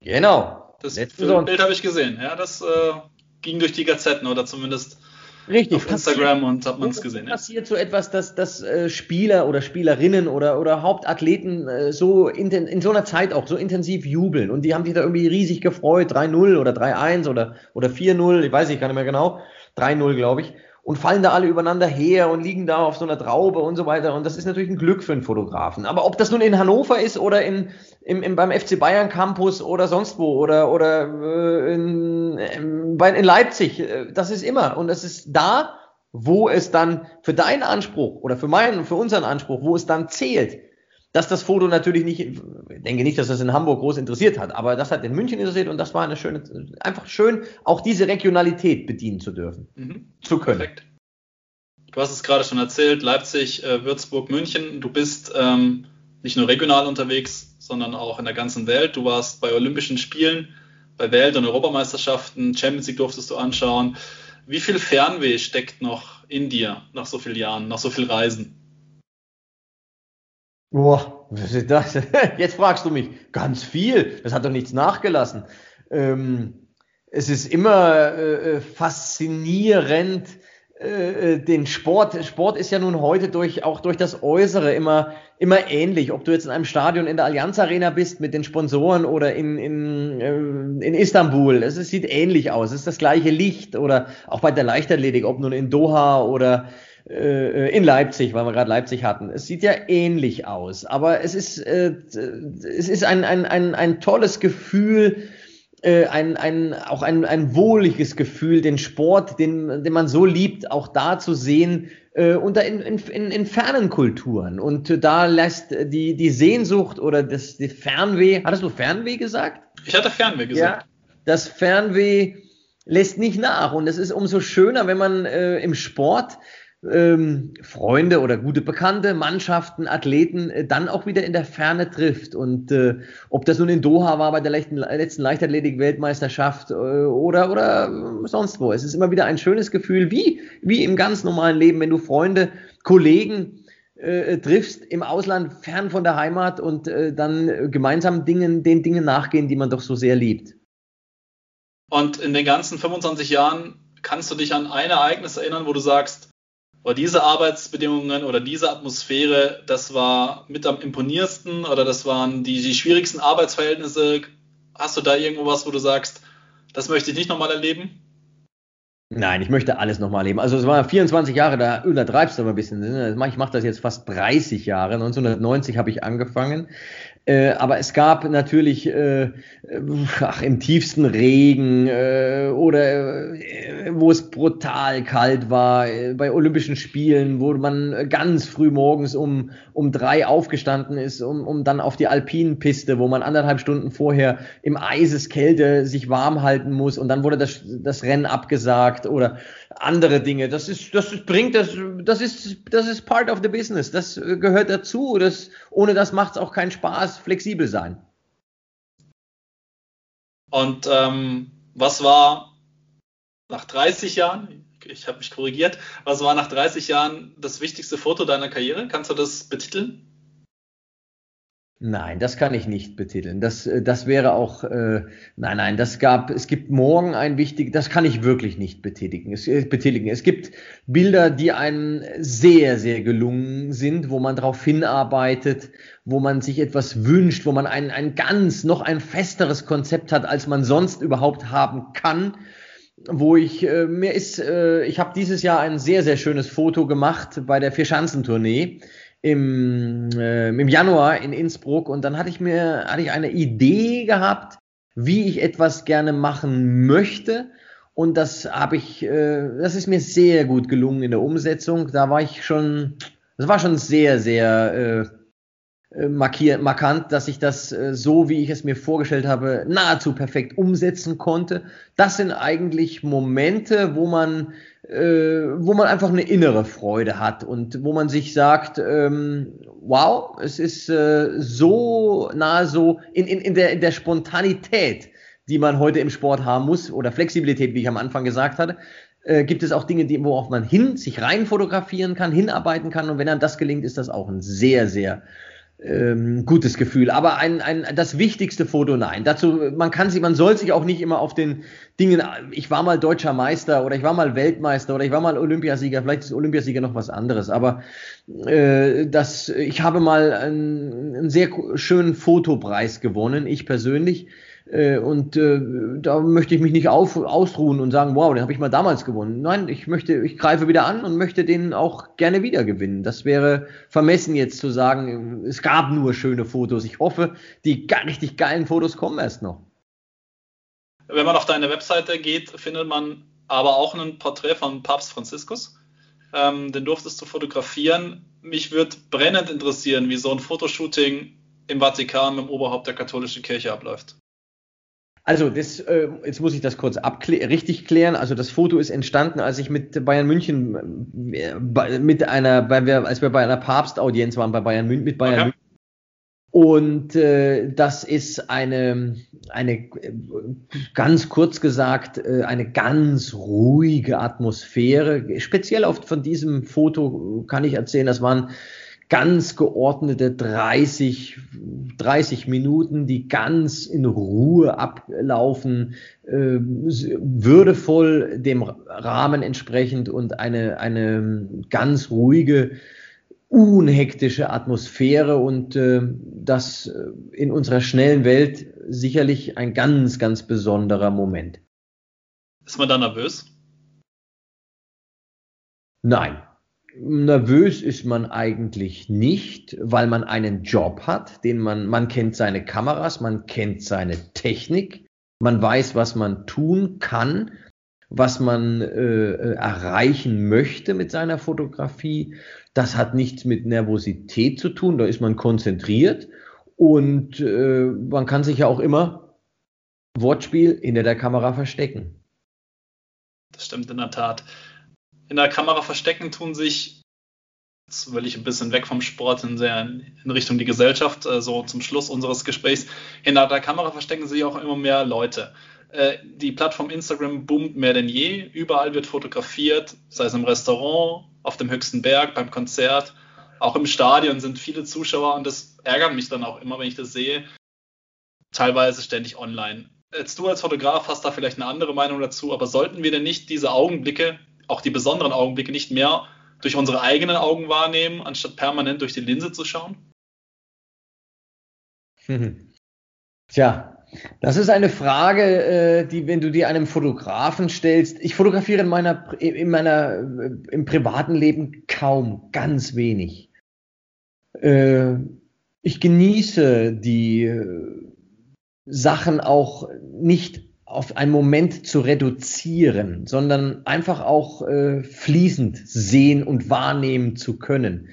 Genau. Das Bild habe ich gesehen. Ja, das äh, ging durch die Gazetten oder zumindest Richtig, auf Instagram und hat man es gesehen. Passiert so etwas, dass, dass äh, Spieler oder Spielerinnen oder, oder Hauptathleten äh, so in, in so einer Zeit auch so intensiv jubeln und die haben sich da irgendwie riesig gefreut, 3-0 oder 3-1 oder, oder 4-0, ich weiß ich gar nicht mehr genau, 3-0 glaube ich und fallen da alle übereinander her und liegen da auf so einer Traube und so weiter. Und das ist natürlich ein Glück für einen Fotografen. Aber ob das nun in Hannover ist oder in, im, im, beim FC Bayern Campus oder sonst wo oder, oder äh, in, in, in Leipzig, äh, das ist immer. Und es ist da, wo es dann für deinen Anspruch oder für meinen, für unseren Anspruch, wo es dann zählt dass das Foto natürlich nicht, ich denke nicht, dass das in Hamburg groß interessiert hat, aber das hat in München interessiert und das war eine schöne, einfach schön, auch diese Regionalität bedienen zu dürfen, mhm. zu können. Perfekt. Du hast es gerade schon erzählt, Leipzig, äh, Würzburg, München. Du bist ähm, nicht nur regional unterwegs, sondern auch in der ganzen Welt. Du warst bei Olympischen Spielen, bei Welt- und Europameisterschaften, Champions League durftest du anschauen. Wie viel Fernweh steckt noch in dir nach so vielen Jahren, nach so vielen Reisen? Boah, was ist das? *laughs* Jetzt fragst du mich. Ganz viel. Das hat doch nichts nachgelassen. Ähm, es ist immer äh, äh faszinierend, äh, äh, den Sport. Sport ist ja nun heute durch auch durch das Äußere immer immer ähnlich. Ob du jetzt in einem Stadion in der Allianz Arena bist mit den Sponsoren oder in in, äh, in Istanbul, es, es sieht ähnlich aus. Es ist das gleiche Licht oder auch bei der Leichtathletik, ob nun in Doha oder äh, in Leipzig, weil wir gerade Leipzig hatten. Es sieht ja ähnlich aus, aber es ist, äh, es ist ein, ein, ein, ein tolles Gefühl, äh, ein, ein, auch ein, ein wohliges Gefühl, den Sport, den, den man so liebt, auch da zu sehen, äh, unter in, in, in, in fernen Kulturen. Und da lässt die, die Sehnsucht oder das die Fernweh, hattest du Fernweh gesagt? Ich hatte Fernweh gesagt. Ja, das Fernweh lässt nicht nach. Und es ist umso schöner, wenn man äh, im Sport ähm, Freunde oder gute Bekannte, Mannschaften, Athleten äh, dann auch wieder in der Ferne trifft. Und äh, ob das nun in Doha war bei der letzten, letzten Leichtathletik-Weltmeisterschaft äh, oder, oder sonst wo. Es ist immer wieder ein schönes Gefühl, wie, wie im ganz normalen Leben, wenn du Freunde, Kollegen äh, triffst im Ausland, fern von der Heimat und äh, dann gemeinsam Dingen, den Dingen nachgehen, die man doch so sehr liebt. Und in den ganzen 25 Jahren kannst du dich an ein Ereignis erinnern, wo du sagst, oder diese Arbeitsbedingungen oder diese Atmosphäre, das war mit am imponierendsten oder das waren die, die schwierigsten Arbeitsverhältnisse. Hast du da irgendwo was, wo du sagst, das möchte ich nicht nochmal erleben? Nein, ich möchte alles nochmal erleben. Also es waren 24 Jahre, da übertreibst du aber ein bisschen. Ich mache das jetzt fast 30 Jahre. 1990 habe ich angefangen. Äh, aber es gab natürlich äh, ach, im tiefsten Regen äh, oder wo es brutal kalt war, bei Olympischen Spielen, wo man ganz früh morgens um, um drei aufgestanden ist, um, um dann auf die Alpinenpiste, wo man anderthalb Stunden vorher im Eiseskälte sich warm halten muss und dann wurde das, das Rennen abgesagt oder andere Dinge. Das ist, das bringt das, das ist, das ist part of the business. Das gehört dazu. Das, ohne das macht es auch keinen Spaß. Flexibel sein. Und ähm, was war nach 30 Jahren? Ich habe mich korrigiert. Was war nach 30 Jahren das wichtigste Foto deiner Karriere? Kannst du das betiteln? Nein, das kann ich nicht betiteln. Das, äh, das wäre auch, äh, nein, nein, das gab, es gibt morgen ein wichtiges, das kann ich wirklich nicht betätigen. Es, äh, betätigen. es gibt Bilder, die einem sehr, sehr gelungen sind, wo man darauf hinarbeitet, wo man sich etwas wünscht, wo man ein, ein ganz, noch ein festeres Konzept hat, als man sonst überhaupt haben kann wo ich äh, mir ist, äh, ich habe dieses Jahr ein sehr sehr schönes Foto gemacht bei der Vierschanzentournee im, äh, im Januar in Innsbruck und dann hatte ich mir hatte ich eine Idee gehabt, wie ich etwas gerne machen möchte und das habe ich, äh, das ist mir sehr gut gelungen in der Umsetzung. Da war ich schon, das war schon sehr sehr äh, äh markiert, markant, dass ich das äh, so, wie ich es mir vorgestellt habe, nahezu perfekt umsetzen konnte. Das sind eigentlich Momente, wo man äh, wo man einfach eine innere Freude hat und wo man sich sagt, ähm, wow, es ist äh, so nahe so in, in, in, der, in der Spontanität, die man heute im Sport haben muss, oder Flexibilität, wie ich am Anfang gesagt hatte, äh, gibt es auch Dinge, die, worauf man hin sich rein fotografieren kann, hinarbeiten kann. Und wenn einem das gelingt, ist das auch ein sehr, sehr ähm, gutes Gefühl. Aber ein, ein, das wichtigste Foto, nein. Dazu, man kann sich, man soll sich auch nicht immer auf den Dingen, ich war mal deutscher Meister oder ich war mal Weltmeister oder ich war mal Olympiasieger, vielleicht ist Olympiasieger noch was anderes, aber äh, das, ich habe mal einen, einen sehr schönen Fotopreis gewonnen, ich persönlich. Äh, und äh, da möchte ich mich nicht auf, ausruhen und sagen, wow, den habe ich mal damals gewonnen. Nein, ich möchte, ich greife wieder an und möchte den auch gerne wieder gewinnen. Das wäre vermessen jetzt zu sagen, es gab nur schöne Fotos. Ich hoffe, die richtig geilen Fotos kommen erst noch. Wenn man auf deine Webseite geht, findet man aber auch ein Porträt von Papst Franziskus. Ähm, den durftest du fotografieren. Mich würde brennend interessieren, wie so ein Fotoshooting im Vatikan mit dem Oberhaupt der katholischen Kirche abläuft. Also das, äh, jetzt muss ich das kurz richtig klären. Also das Foto ist entstanden, als ich mit Bayern München äh, mit einer, wir, als wir bei einer Papstaudienz waren bei Bayern München mit Bayern okay. München. Und äh, das ist eine, eine ganz kurz gesagt, äh, eine ganz ruhige Atmosphäre. Speziell auf, von diesem Foto kann ich erzählen, das waren ganz geordnete 30, 30 Minuten, die ganz in Ruhe ablaufen, äh, würdevoll dem Rahmen entsprechend und eine, eine ganz ruhige, unhektische Atmosphäre und äh, das in unserer schnellen Welt sicherlich ein ganz, ganz besonderer Moment. Ist man da nervös? Nein, Nervös ist man eigentlich nicht, weil man einen Job hat, den man, man kennt seine Kameras, man kennt seine Technik, man weiß, was man tun kann, was man äh, erreichen möchte mit seiner Fotografie. Das hat nichts mit Nervosität zu tun, da ist man konzentriert und äh, man kann sich ja auch immer Wortspiel hinter der Kamera verstecken. Das stimmt in der Tat. In der Kamera verstecken tun sich, jetzt will ich ein bisschen weg vom Sport in, sehr in Richtung die Gesellschaft, äh, so zum Schluss unseres Gesprächs, hinter der Kamera verstecken sich auch immer mehr Leute. Äh, die Plattform Instagram boomt mehr denn je, überall wird fotografiert, sei es im Restaurant, auf dem höchsten Berg, beim Konzert, auch im Stadion sind viele Zuschauer und das ärgert mich dann auch immer, wenn ich das sehe, teilweise ständig online. Jetzt du als Fotograf hast da vielleicht eine andere Meinung dazu, aber sollten wir denn nicht diese Augenblicke, auch die besonderen Augenblicke, nicht mehr durch unsere eigenen Augen wahrnehmen, anstatt permanent durch die Linse zu schauen? Tja, das ist eine Frage, äh, die, wenn du dir einem Fotografen stellst, ich fotografiere in meiner, in meiner, äh, im privaten Leben kaum, ganz wenig. Äh, ich genieße die Sachen auch nicht auf einen Moment zu reduzieren, sondern einfach auch fließend sehen und wahrnehmen zu können.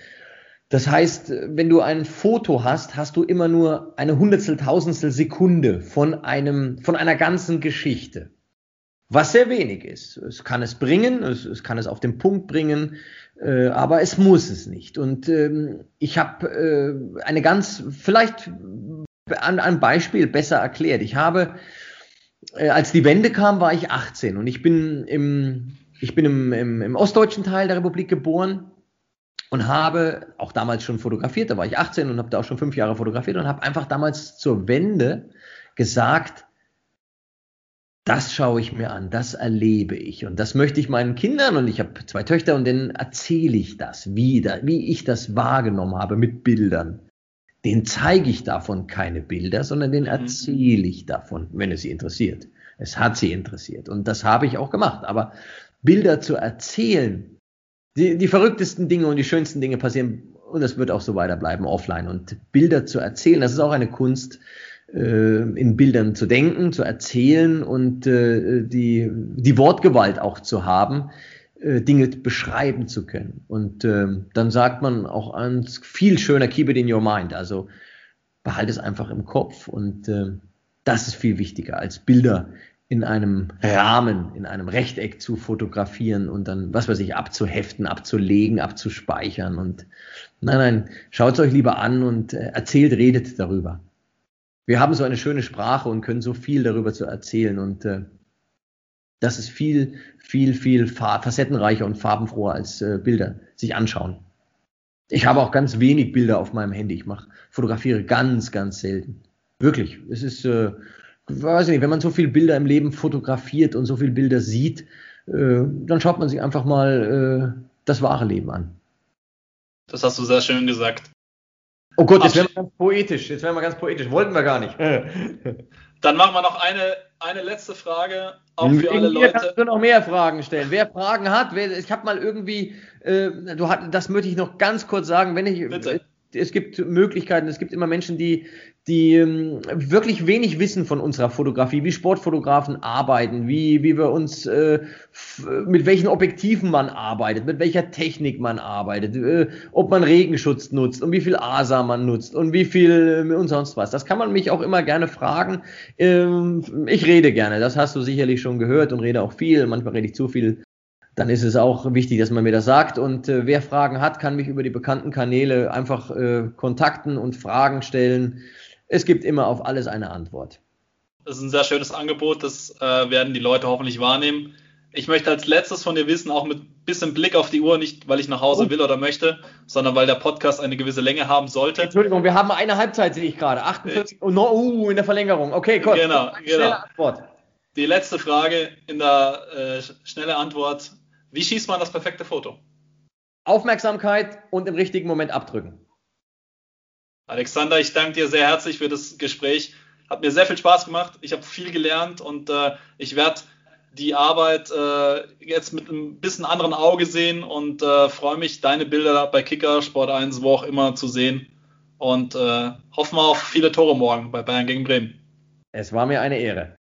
Das heißt, wenn du ein Foto hast, hast du immer nur eine Hundertstel, Tausendstel Sekunde von einem, von einer ganzen Geschichte. Was sehr wenig ist. Es kann es bringen, es, es kann es auf den Punkt bringen, äh, aber es muss es nicht. Und ähm, ich habe äh, eine ganz, vielleicht an einem Beispiel besser erklärt. Ich habe, äh, als die Wende kam, war ich 18 und ich bin im, ich bin im, im, im ostdeutschen Teil der Republik geboren und habe auch damals schon fotografiert, da war ich 18 und habe da auch schon fünf Jahre fotografiert und habe einfach damals zur Wende gesagt, das schaue ich mir an, das erlebe ich und das möchte ich meinen Kindern und ich habe zwei Töchter und denen erzähle ich das wieder, wie ich das wahrgenommen habe mit Bildern. Den zeige ich davon keine Bilder, sondern den mhm. erzähle ich davon, wenn es sie interessiert. Es hat sie interessiert und das habe ich auch gemacht. Aber Bilder zu erzählen, die, die verrücktesten Dinge und die schönsten Dinge passieren und es wird auch so weiterbleiben offline. Und Bilder zu erzählen, das ist auch eine Kunst, äh, in Bildern zu denken, zu erzählen und äh, die, die Wortgewalt auch zu haben, Dinge beschreiben zu können. Und äh, dann sagt man auch eins viel schöner, keep it in your mind. Also behalte es einfach im Kopf und äh, das ist viel wichtiger als Bilder in einem Rahmen, in einem Rechteck zu fotografieren und dann, was weiß ich, abzuheften, abzulegen, abzuspeichern. Und nein, nein, schaut es euch lieber an und äh, erzählt, redet darüber. Wir haben so eine schöne Sprache und können so viel darüber zu erzählen und äh, das ist viel, viel, viel facettenreicher und farbenfroher als äh, Bilder sich anschauen. Ich habe auch ganz wenig Bilder auf meinem Handy. Ich mache, fotografiere ganz, ganz selten. Wirklich. Es ist äh, weiß nicht, wenn man so viele Bilder im Leben fotografiert und so viele Bilder sieht, äh, dann schaut man sich einfach mal äh, das wahre Leben an. Das hast du sehr schön gesagt. Oh Gott, jetzt werden wir ganz poetisch. Jetzt werden wir ganz poetisch. Wollten wir gar nicht. Dann machen wir noch eine, eine letzte Frage, auch für alle Leute. Kannst du noch mehr Fragen stellen. Wer Fragen hat, wer, ich habe mal irgendwie, äh, du hat, das möchte ich noch ganz kurz sagen, wenn ich, Bitte es gibt Möglichkeiten, es gibt immer Menschen, die, die ähm, wirklich wenig wissen von unserer Fotografie, wie Sportfotografen arbeiten, wie, wie wir uns, äh, mit welchen Objektiven man arbeitet, mit welcher Technik man arbeitet, äh, ob man Regenschutz nutzt und wie viel ASA man nutzt und wie viel äh, und sonst was. Das kann man mich auch immer gerne fragen. Ähm, ich rede gerne, das hast du sicherlich schon gehört und rede auch viel. Manchmal rede ich zu viel dann ist es auch wichtig, dass man mir das sagt. Und äh, wer Fragen hat, kann mich über die bekannten Kanäle einfach äh, kontakten und Fragen stellen. Es gibt immer auf alles eine Antwort. Das ist ein sehr schönes Angebot, das äh, werden die Leute hoffentlich wahrnehmen. Ich möchte als letztes von dir wissen, auch mit bisschen Blick auf die Uhr, nicht weil ich nach Hause oh. will oder möchte, sondern weil der Podcast eine gewisse Länge haben sollte. Entschuldigung, wir haben eine Halbzeit, sehe ich gerade. 48 oh, no, uh, in der Verlängerung. Okay, cool. Genau, genau. Antwort. Die letzte Frage in der äh, schnelle Antwort. Wie schießt man das perfekte Foto? Aufmerksamkeit und im richtigen Moment abdrücken. Alexander, ich danke dir sehr herzlich für das Gespräch. Hat mir sehr viel Spaß gemacht. Ich habe viel gelernt und äh, ich werde die Arbeit äh, jetzt mit einem bisschen anderen Auge sehen und äh, freue mich, deine Bilder bei Kicker, Sport 1, wo auch immer zu sehen. Und äh, hoffen wir auf viele Tore morgen bei Bayern gegen Bremen. Es war mir eine Ehre.